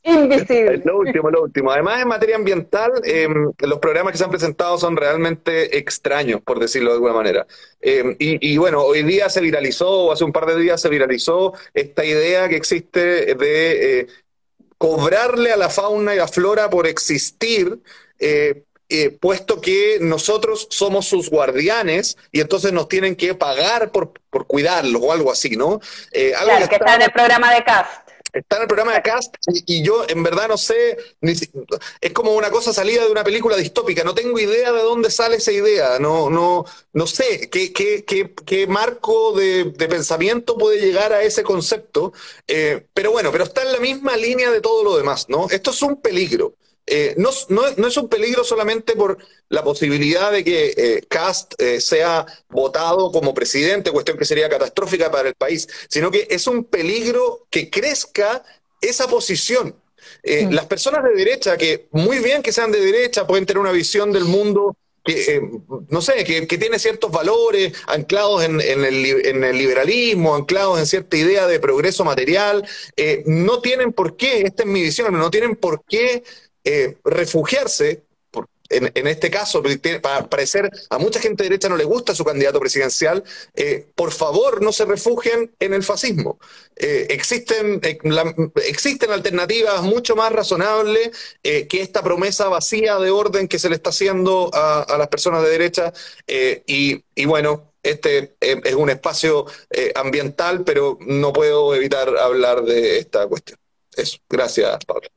Speaker 2: Invisible.
Speaker 5: Lo último, lo último. Además, en materia ambiental, em, los programas que se han presentado son realmente extraños, por decirlo de alguna manera. Em, y, bueno, hoy día se viralizó, o hace un par de días se viralizó, esta idea que existe de eh, cobrarle a la fauna y a la flora por existir. Eh, eh, puesto que nosotros somos sus guardianes y entonces nos tienen que pagar por, por cuidarlos o algo así, ¿no?
Speaker 2: Eh, claro, que, está, en el programa de CAST.
Speaker 5: Está en el programa de Cast y, yo en verdad no sé, es como una cosa salida de una película distópica, no tengo idea de dónde sale esa idea, no, no, no sé qué, qué, qué, qué marco de, pensamiento puede llegar a ese concepto, eh, pero bueno, pero está en la misma línea de todo lo demás, ¿no? Esto es un peligro. Eh, no, es un peligro solamente por la posibilidad de que eh, Cast eh, sea votado como presidente, cuestión que sería catastrófica para el país, sino que es un peligro que crezca esa posición. Mm. Las personas de derecha, que muy bien que sean de derecha, pueden tener una visión del mundo que, no sé, que, tiene ciertos valores anclados en, el, en, el, liberalismo, anclados en cierta idea de progreso material, no tienen por qué, esta es mi visión, no tienen por qué eh, refugiarse, en, este caso, para parecer a mucha gente derecha no le gusta su candidato presidencial, eh, por favor no se refugien en el fascismo. Eh, existen, existen alternativas mucho más razonables que esta promesa vacía de orden que se le está haciendo a, las personas de derecha. Y, y, bueno, este es un espacio ambiental, pero no puedo evitar hablar de esta cuestión. Eso, gracias, Pablo.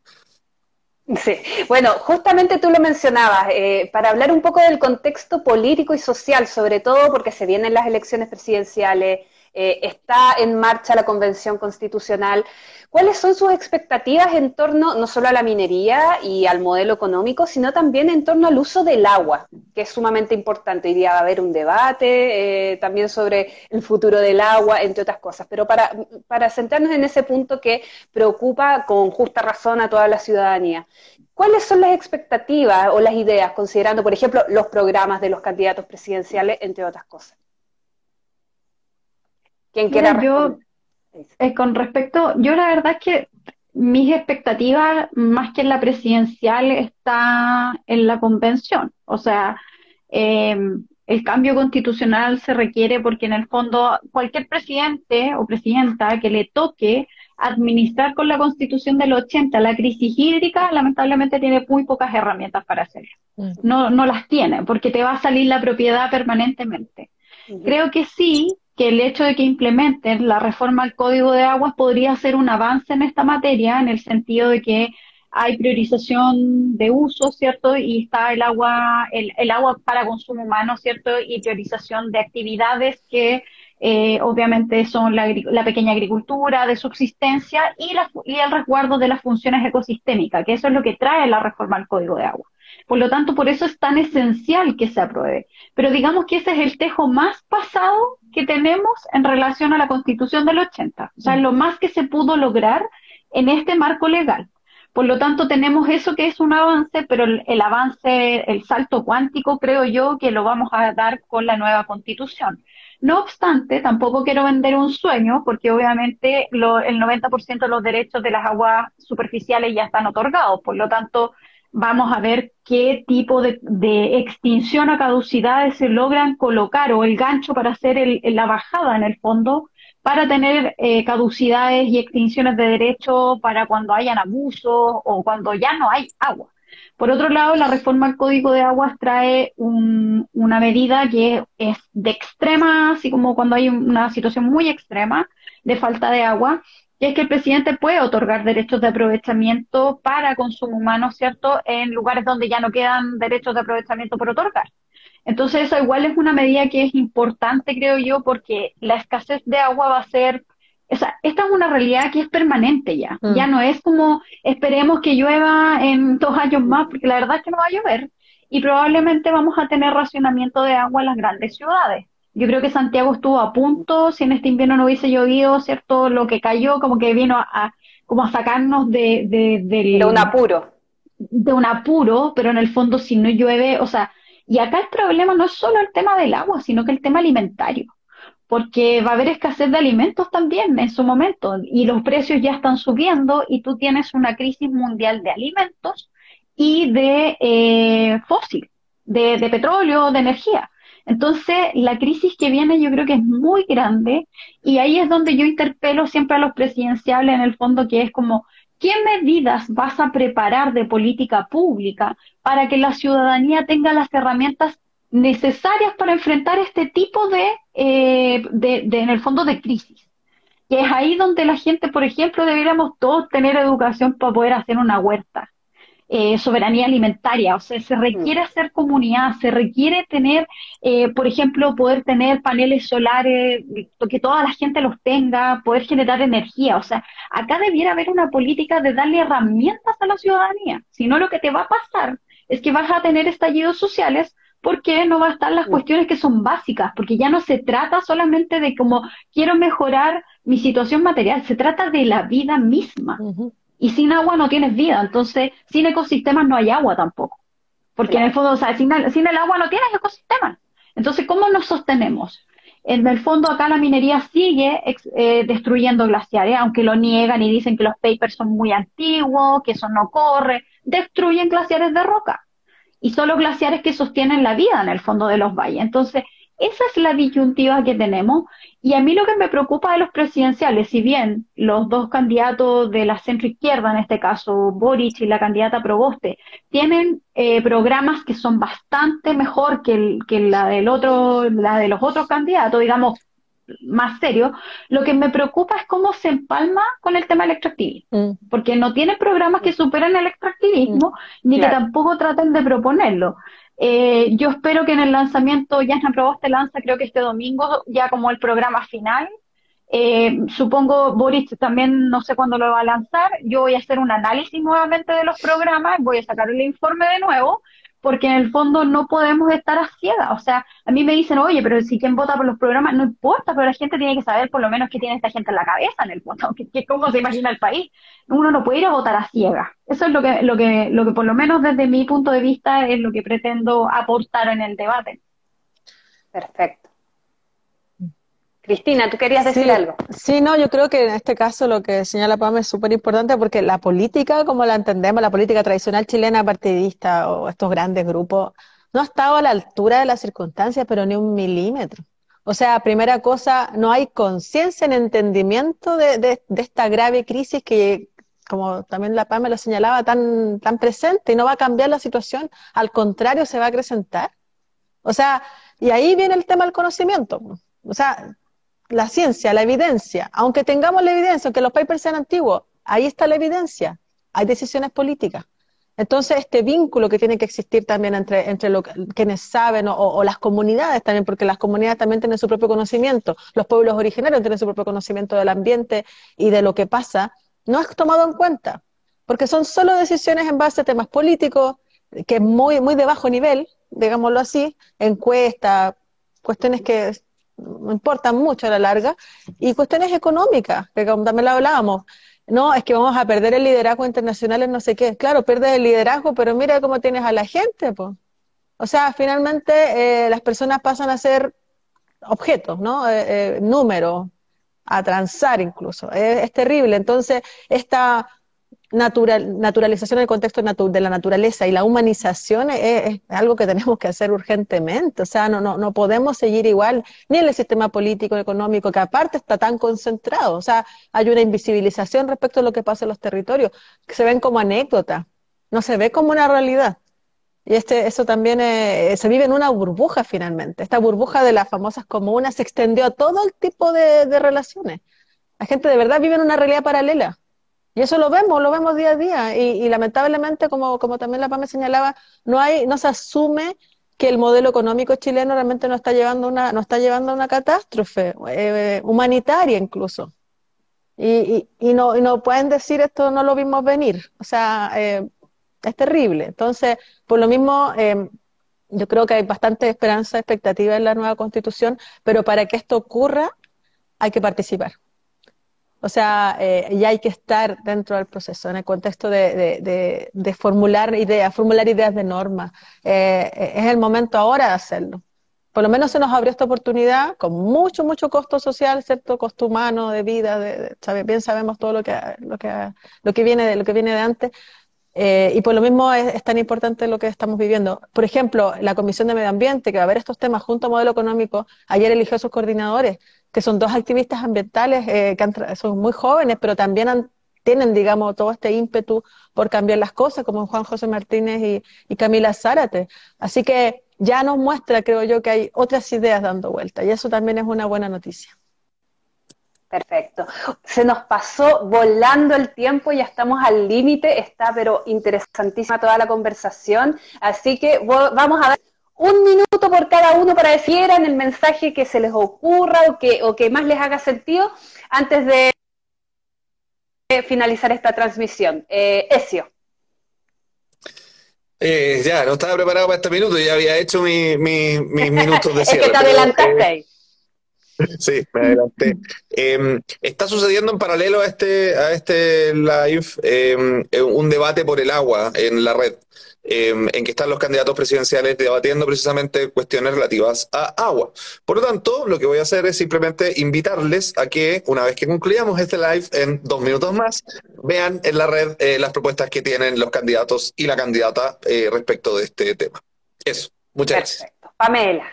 Speaker 2: Sí, bueno, justamente tú lo mencionabas, eh, para hablar un poco del contexto político y social, sobre todo porque se vienen las elecciones presidenciales, eh, está en marcha la Convención Constitucional. ¿Cuáles son sus expectativas en torno no solo a la minería y al modelo económico, sino también en torno al uso del agua, que es sumamente importante? Hoy día va a haber un debate eh, también sobre el futuro del agua, entre otras cosas. Pero para, para centrarnos en ese punto que preocupa con justa razón a toda la ciudadanía, ¿Cuáles son las expectativas o las ideas, considerando, por ejemplo, los programas de los candidatos presidenciales, entre otras cosas?
Speaker 3: ¿Quién quiera yo, eh, con respecto, yo la verdad es que mis expectativas, más que en la presidencial, está en la convención. O sea, em, el cambio constitucional se requiere porque en el fondo cualquier presidente o presidenta que le toque administrar con la constitución del 80 la crisis hídrica, lamentablemente tiene muy pocas herramientas para hacerlo. Mm. No, no las tiene, porque te va a salir la propiedad permanentemente. Creo que sí, que el hecho de que implementen la reforma al Código de Aguas podría ser un avance en esta materia, en el sentido de que hay priorización de uso, ¿cierto? Y está el agua, el, agua para consumo humano, ¿cierto? Y priorización de actividades que eh, obviamente son la, la, pequeña agricultura de subsistencia y, la, y el resguardo de las funciones ecosistémicas, que eso es lo que trae la reforma al Código de Agua. Por lo tanto, por eso es tan esencial que se apruebe. Pero digamos que ese es el tejo más pasado que tenemos en relación a la Constitución del 80. O sea, lo más que se pudo lograr en este marco legal. Por lo tanto, tenemos eso que es un avance, pero el, avance, el salto cuántico, creo yo que lo vamos a dar con la nueva constitución. No obstante, tampoco quiero vender un sueño, porque obviamente el 90% de los derechos de las aguas superficiales ya están otorgados. Por lo tanto, vamos a ver qué tipo de, extinción a caducidades se logran colocar o el gancho para hacer la bajada en el fondo para tener eh, caducidades y extinciones de derechos para cuando hayan abusos o cuando ya no hay agua. Por otro lado, la reforma al Código de Aguas trae una medida que es de extrema, así como cuando hay una situación muy extrema de falta de agua, y es que el presidente puede otorgar derechos de aprovechamiento para consumo humano, ¿cierto?, en lugares donde ya no quedan derechos de aprovechamiento por otorgar. Entonces, eso igual es una medida que es importante, creo yo, porque la escasez de agua va a ser, o sea, esta es una realidad que es permanente ya. Mm. Ya no es como esperemos que llueva en dos años más, porque la verdad es que no va a llover y probablemente vamos a tener racionamiento de agua en las grandes ciudades. Yo creo que Santiago estuvo a punto, si en este invierno no hubiese llovido, ¿cierto? Lo que cayó, como que vino a, como a sacarnos de, de,
Speaker 2: de un apuro.
Speaker 3: De un apuro, pero en el fondo si no llueve, o sea, y acá el problema no es solo el tema del agua, sino que el tema alimentario, porque va a haber escasez de alimentos también en su momento, y los precios ya están subiendo y tú tienes una crisis mundial de alimentos y de eh, fósil, de, de petróleo, de energía. Entonces, la crisis que viene yo creo que es muy grande y ahí es donde yo interpelo siempre a los presidenciales en el fondo, que es como, ¿qué medidas vas a preparar de política pública para que la ciudadanía tenga las herramientas necesarias para enfrentar este tipo de, eh, en el fondo, de crisis? Que es ahí donde la gente, por ejemplo, deberíamos todos tener educación para poder hacer una huerta eh, soberanía alimentaria, o sea, se requiere hacer comunidad, se requiere tener, eh, por ejemplo, poder tener paneles solares, que toda la gente los tenga, poder generar energía, o sea, acá debiera haber una política de darle herramientas a la ciudadanía, si no lo que te va a pasar es que vas a tener estallidos sociales porque no va a estar las cuestiones que son básicas, porque ya no se trata solamente de cómo quiero mejorar mi situación material, se trata de la vida misma. Y sin agua no tienes vida, entonces sin ecosistemas no hay agua tampoco. Porque en el fondo, o sea, sin el, sin el agua no tienes ecosistemas. Entonces, ¿cómo nos sostenemos? En el fondo, acá la minería sigue eh, destruyendo glaciares, aunque lo niegan y dicen que los papers son muy antiguos, que eso no corre. Destruyen glaciares de roca. Y solo glaciares que sostienen la vida en el fondo de los valles. Entonces, esa es la disyuntiva que tenemos. Y a mí lo que me preocupa de los presidenciales, si bien los dos candidatos de la centro izquierda, en este caso Boric y la candidata Proboste, tienen eh, programas que son bastante mejor que, que la del otro, la de los otros candidatos, digamos, más serio. Lo que me preocupa es cómo se empalma con el tema del extractivismo, mm. porque no tiene programas que superen el extractivismo, mm. ni que tampoco traten de proponerlo. Eh, yo espero que en el lanzamiento, ya te lanza creo que este domingo, ya como el programa final, eh, supongo Boris también no sé cuándo lo va a lanzar. Yo voy a hacer un análisis nuevamente de los programas, voy a sacar el informe de nuevo, porque en el fondo no podemos estar a ciegas. O sea, a mí me dicen, oye, pero si quien vota por los programas, no importa, pero la gente tiene que saber por lo menos qué tiene esta gente en la cabeza en el voto, que, cómo se imagina el país. Uno no puede ir a votar a ciegas. Eso es lo que, lo que, lo que por lo menos desde mi punto de vista es lo que pretendo aportar en el debate.
Speaker 2: Perfecto. Cristina, ¿tú querías decir algo?
Speaker 4: Sí, no, yo creo que en este caso lo que señala Pam es súper importante porque la política, como la entendemos, la política tradicional chilena partidista o estos grandes grupos, no ha estado a la altura de las circunstancias, pero ni un milímetro. O sea, primera cosa, no hay conciencia en entendimiento de, esta grave crisis que, como también la PAM me lo señalaba, tan, tan presente y no va a cambiar la situación, al contrario, se va a acrecentar. O sea, y ahí viene el tema del conocimiento. O sea, la ciencia, la evidencia, aunque tengamos la evidencia, aunque los papers sean antiguos, ahí está la evidencia, hay decisiones políticas. Entonces, este vínculo que tiene que existir también entre, entre lo, quienes saben o, las comunidades también, porque las comunidades también tienen su propio conocimiento, los pueblos originarios tienen su propio conocimiento del ambiente y de lo que pasa, no es tomado en cuenta, porque son solo decisiones en base a temas políticos, que es muy, muy de bajo nivel, digámoslo así, encuestas, cuestiones que importan mucho a la larga, y cuestiones económicas, que también lo hablábamos, no, es que vamos a perder el liderazgo internacional en no sé qué. Claro, pierdes el liderazgo, pero mira cómo tienes a la gente, pues. O sea, finalmente eh, las personas pasan a ser objetos, ¿no? Eh, eh, números, a transar incluso. es terrible. Entonces, esta natural, naturalización del contexto de la naturaleza y la humanización es, algo que tenemos que hacer urgentemente. O sea, no, no, no podemos seguir igual ni en el sistema político, económico, que aparte está tan concentrado. O sea, hay una invisibilización respecto a lo que pasa en los territorios, que se ven como anécdotas, no se ve como una realidad. Y este, eso también se vive en una burbuja finalmente. Esta burbuja de las famosas comunas se extendió a todo el tipo de relaciones. La gente de verdad vive en una realidad paralela y eso lo vemos, lo vemos día a día. Y, lamentablemente, como, también la PAME señalaba, no hay, no se asume que el modelo económico chileno realmente no está llevando una, no está llevando a una catástrofe, eh, humanitaria incluso. Y, y, no, y no pueden decir esto no lo vimos venir. O sea, eh, es terrible. Entonces, por lo mismo, eh, yo creo que hay bastante esperanza, expectativa en la nueva constitución, pero para que esto ocurra hay que participar. O sea, eh, ya hay que estar dentro del proceso, en el contexto de, formular ideas, formular ideas de normas. Eh, es el momento ahora de hacerlo. Por lo menos se nos abrió esta oportunidad con mucho, mucho costo social, cierto costo humano, de vida, de, bien sabemos todo lo que, lo que, lo que viene de lo que viene de antes, eh, y por lo mismo es, tan importante lo que estamos viviendo. Por ejemplo, la Comisión de Medio Ambiente, que va a ver estos temas junto a Modelo Económico, ayer eligió a sus coordinadores, que son dos activistas ambientales eh, que son muy jóvenes, pero también tienen, digamos, todo este ímpetu por cambiar las cosas, como Juan José Martínez y, Camila Zárate. Así que ya nos muestra, creo yo, que hay otras ideas dando vuelta, y eso también es una buena noticia.
Speaker 2: Perfecto. Se nos pasó volando el tiempo, ya estamos al límite, está pero interesantísima toda la conversación, así que vamos a dar un minuto por cada uno para decir el mensaje que se les ocurra o que, o que más les haga sentido antes de finalizar esta transmisión. Eh, Ezio.
Speaker 5: Eh, ya, no estaba preparado para este minuto, ya había hecho mis minutos de cierre.
Speaker 2: es que te adelantaste ahí.
Speaker 5: Sí, me adelanté. Em, está sucediendo en paralelo a este, a este live em, un debate por el agua en la red, em, en que están los candidatos presidenciales debatiendo precisamente cuestiones relativas a agua. Por lo tanto, lo que voy a hacer es simplemente invitarles a que, una vez que concluyamos este live en dos minutos más, vean en la red eh, las propuestas que tienen los candidatos y la candidata eh, respecto de este tema. Eso, muchas gracias.
Speaker 2: Pamela.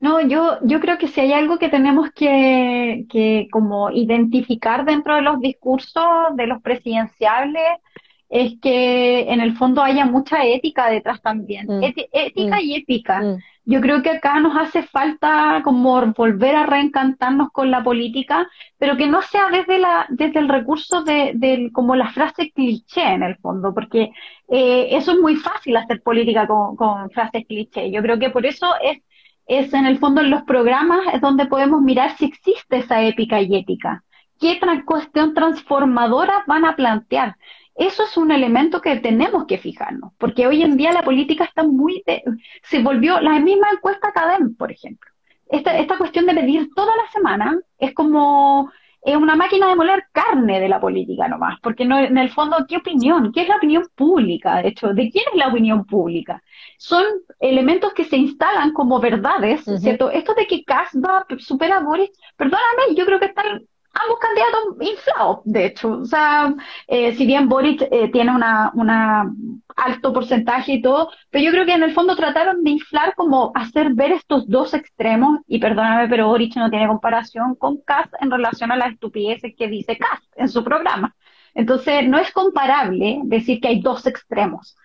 Speaker 3: No, yo, yo creo que si hay algo que tenemos que, que como identificar dentro de los discursos de los presidenciales es que en el fondo haya mucha ética detrás también.
Speaker 4: Mm.
Speaker 3: ética
Speaker 4: Mm.
Speaker 3: y ética.
Speaker 4: Mm.
Speaker 3: Yo creo que acá nos hace falta como volver a reencantarnos con la política, pero que no sea desde la, desde el recurso de, como la frase cliché en el fondo, porque eh, eso es muy fácil hacer política con, con frases cliché. Yo creo que por eso es, es en el fondo en los programas es donde podemos mirar si existe esa épica y ética. ¿Qué tra- cuestión transformadora van a plantear? Eso es un elemento que tenemos que fijarnos, porque hoy en día la política está muy, de- se volvió la misma encuesta CADEM, por ejemplo. Esta, esta cuestión de medir toda la semana es como es una máquina de moler carne de la política nomás, porque no, en el fondo, ¿qué opinión? ¿Qué es la opinión pública? De hecho, ¿de quién es la opinión pública? Son elementos que se instalan como verdades. ¿cierto? Esto de que Kass va a superar a Boris, perdóname, yo creo que están ambos candidatos inflados, de hecho. O sea, eh, si bien Boric eh, tiene una, alto porcentaje y todo, pero yo creo que en el fondo trataron de inflar como hacer ver estos dos extremos, y perdóname, pero Boric no tiene comparación con Kass en relación a las estupideces que dice Kass en su programa. Entonces, no es comparable decir que hay dos extremos.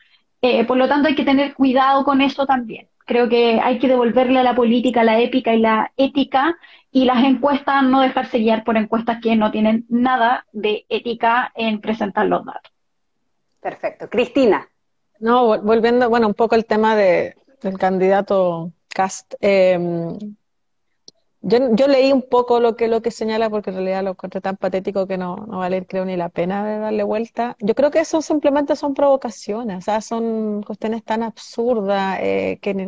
Speaker 3: Eh, por lo tanto, hay que tener cuidado con eso también. Creo que hay que devolverle a la política la épica y la ética y las encuestas no dejarse guiar por encuestas que no tienen nada de ética en presentar los datos.
Speaker 2: Perfecto. Cristina.
Speaker 4: No, vol- volviendo, bueno, un poco el tema de, del candidato Cast. eh, yo, yo leí un poco lo que, lo que señala, porque en realidad lo encontré tan patético que no, no vale, creo, ni la pena de darle vuelta. Yo creo que eso simplemente son provocaciones, o sea, son cuestiones tan absurdas eh, que,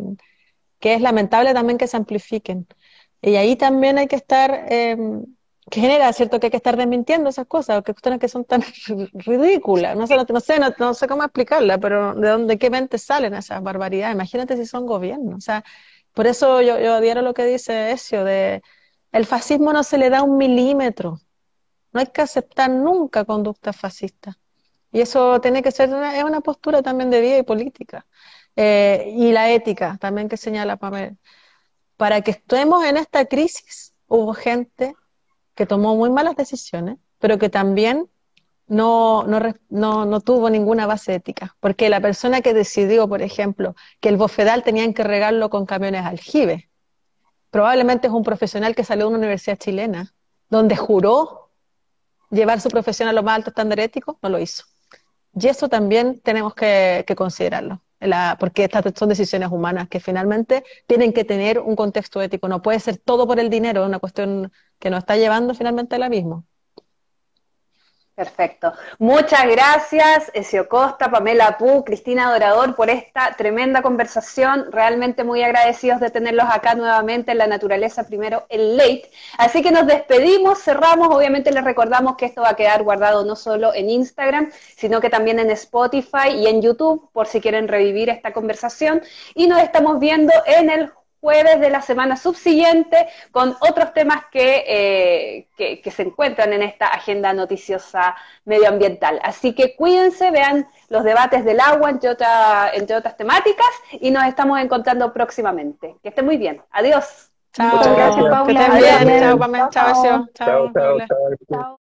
Speaker 4: que es lamentable también que se amplifiquen. Y ahí también hay que estar, eh, que genera, ¿cierto? Que hay que estar desmintiendo esas cosas, que cuestiones que son tan ridículas. No sé, no, sé, cómo explicarla, pero ¿de dónde, qué mente salen esas barbaridades? Imagínate si son gobiernos. O sea, por eso yo, yo adhiero lo que dice Ezio, de el fascismo no se le da un milímetro. No hay que aceptar nunca conductas fascistas. Y eso tiene que ser una, es una postura también de vida y política. Eh, y la ética, también que señala Pamela. Para que estemos en esta crisis, hubo gente que tomó muy malas decisiones, pero que también no, no, no, no tuvo ninguna base ética. Porque la persona que decidió, por ejemplo, que el bofedal tenían que regarlo con camiones aljibe, probablemente es un profesional que salió de una universidad chilena, donde juró llevar su profesión a lo más alto estándar ético, no lo hizo. Y eso también tenemos que considerarlo, la- porque estas son decisiones humanas que finalmente tienen que tener un contexto ético. No puede ser todo por el dinero, una cuestión que nos está llevando finalmente al abismo.
Speaker 2: Perfecto. Muchas gracias, Ezio Costa, Pamela Pu, Cristina Dorador, por esta tremenda conversación. Realmente muy agradecidos de tenerlos acá nuevamente en La Naturaleza Primero, el Late. Así que nos despedimos, cerramos. Obviamente les recordamos que esto va a quedar guardado no solo en Instagram, sino que también en Spotify y en YouTube, por si quieren revivir esta conversación. Y nos estamos viendo en el jueves de la semana subsiguiente con otros temas que, eh, que, que se encuentran en esta agenda noticiosa medioambiental. Así que cuídense, vean los debates del agua, entre, otra- entre otras temáticas, y nos estamos encontrando próximamente. Que estén muy bien. Adiós.
Speaker 4: Chao,
Speaker 3: Muchas gracias,
Speaker 4: que
Speaker 3: Paula.
Speaker 4: estén bien.
Speaker 2: Adiós.
Speaker 4: Chao, Pamela. Chao, Ezio.
Speaker 5: Chao, chao,
Speaker 4: Paula.
Speaker 5: chao.
Speaker 3: Chao.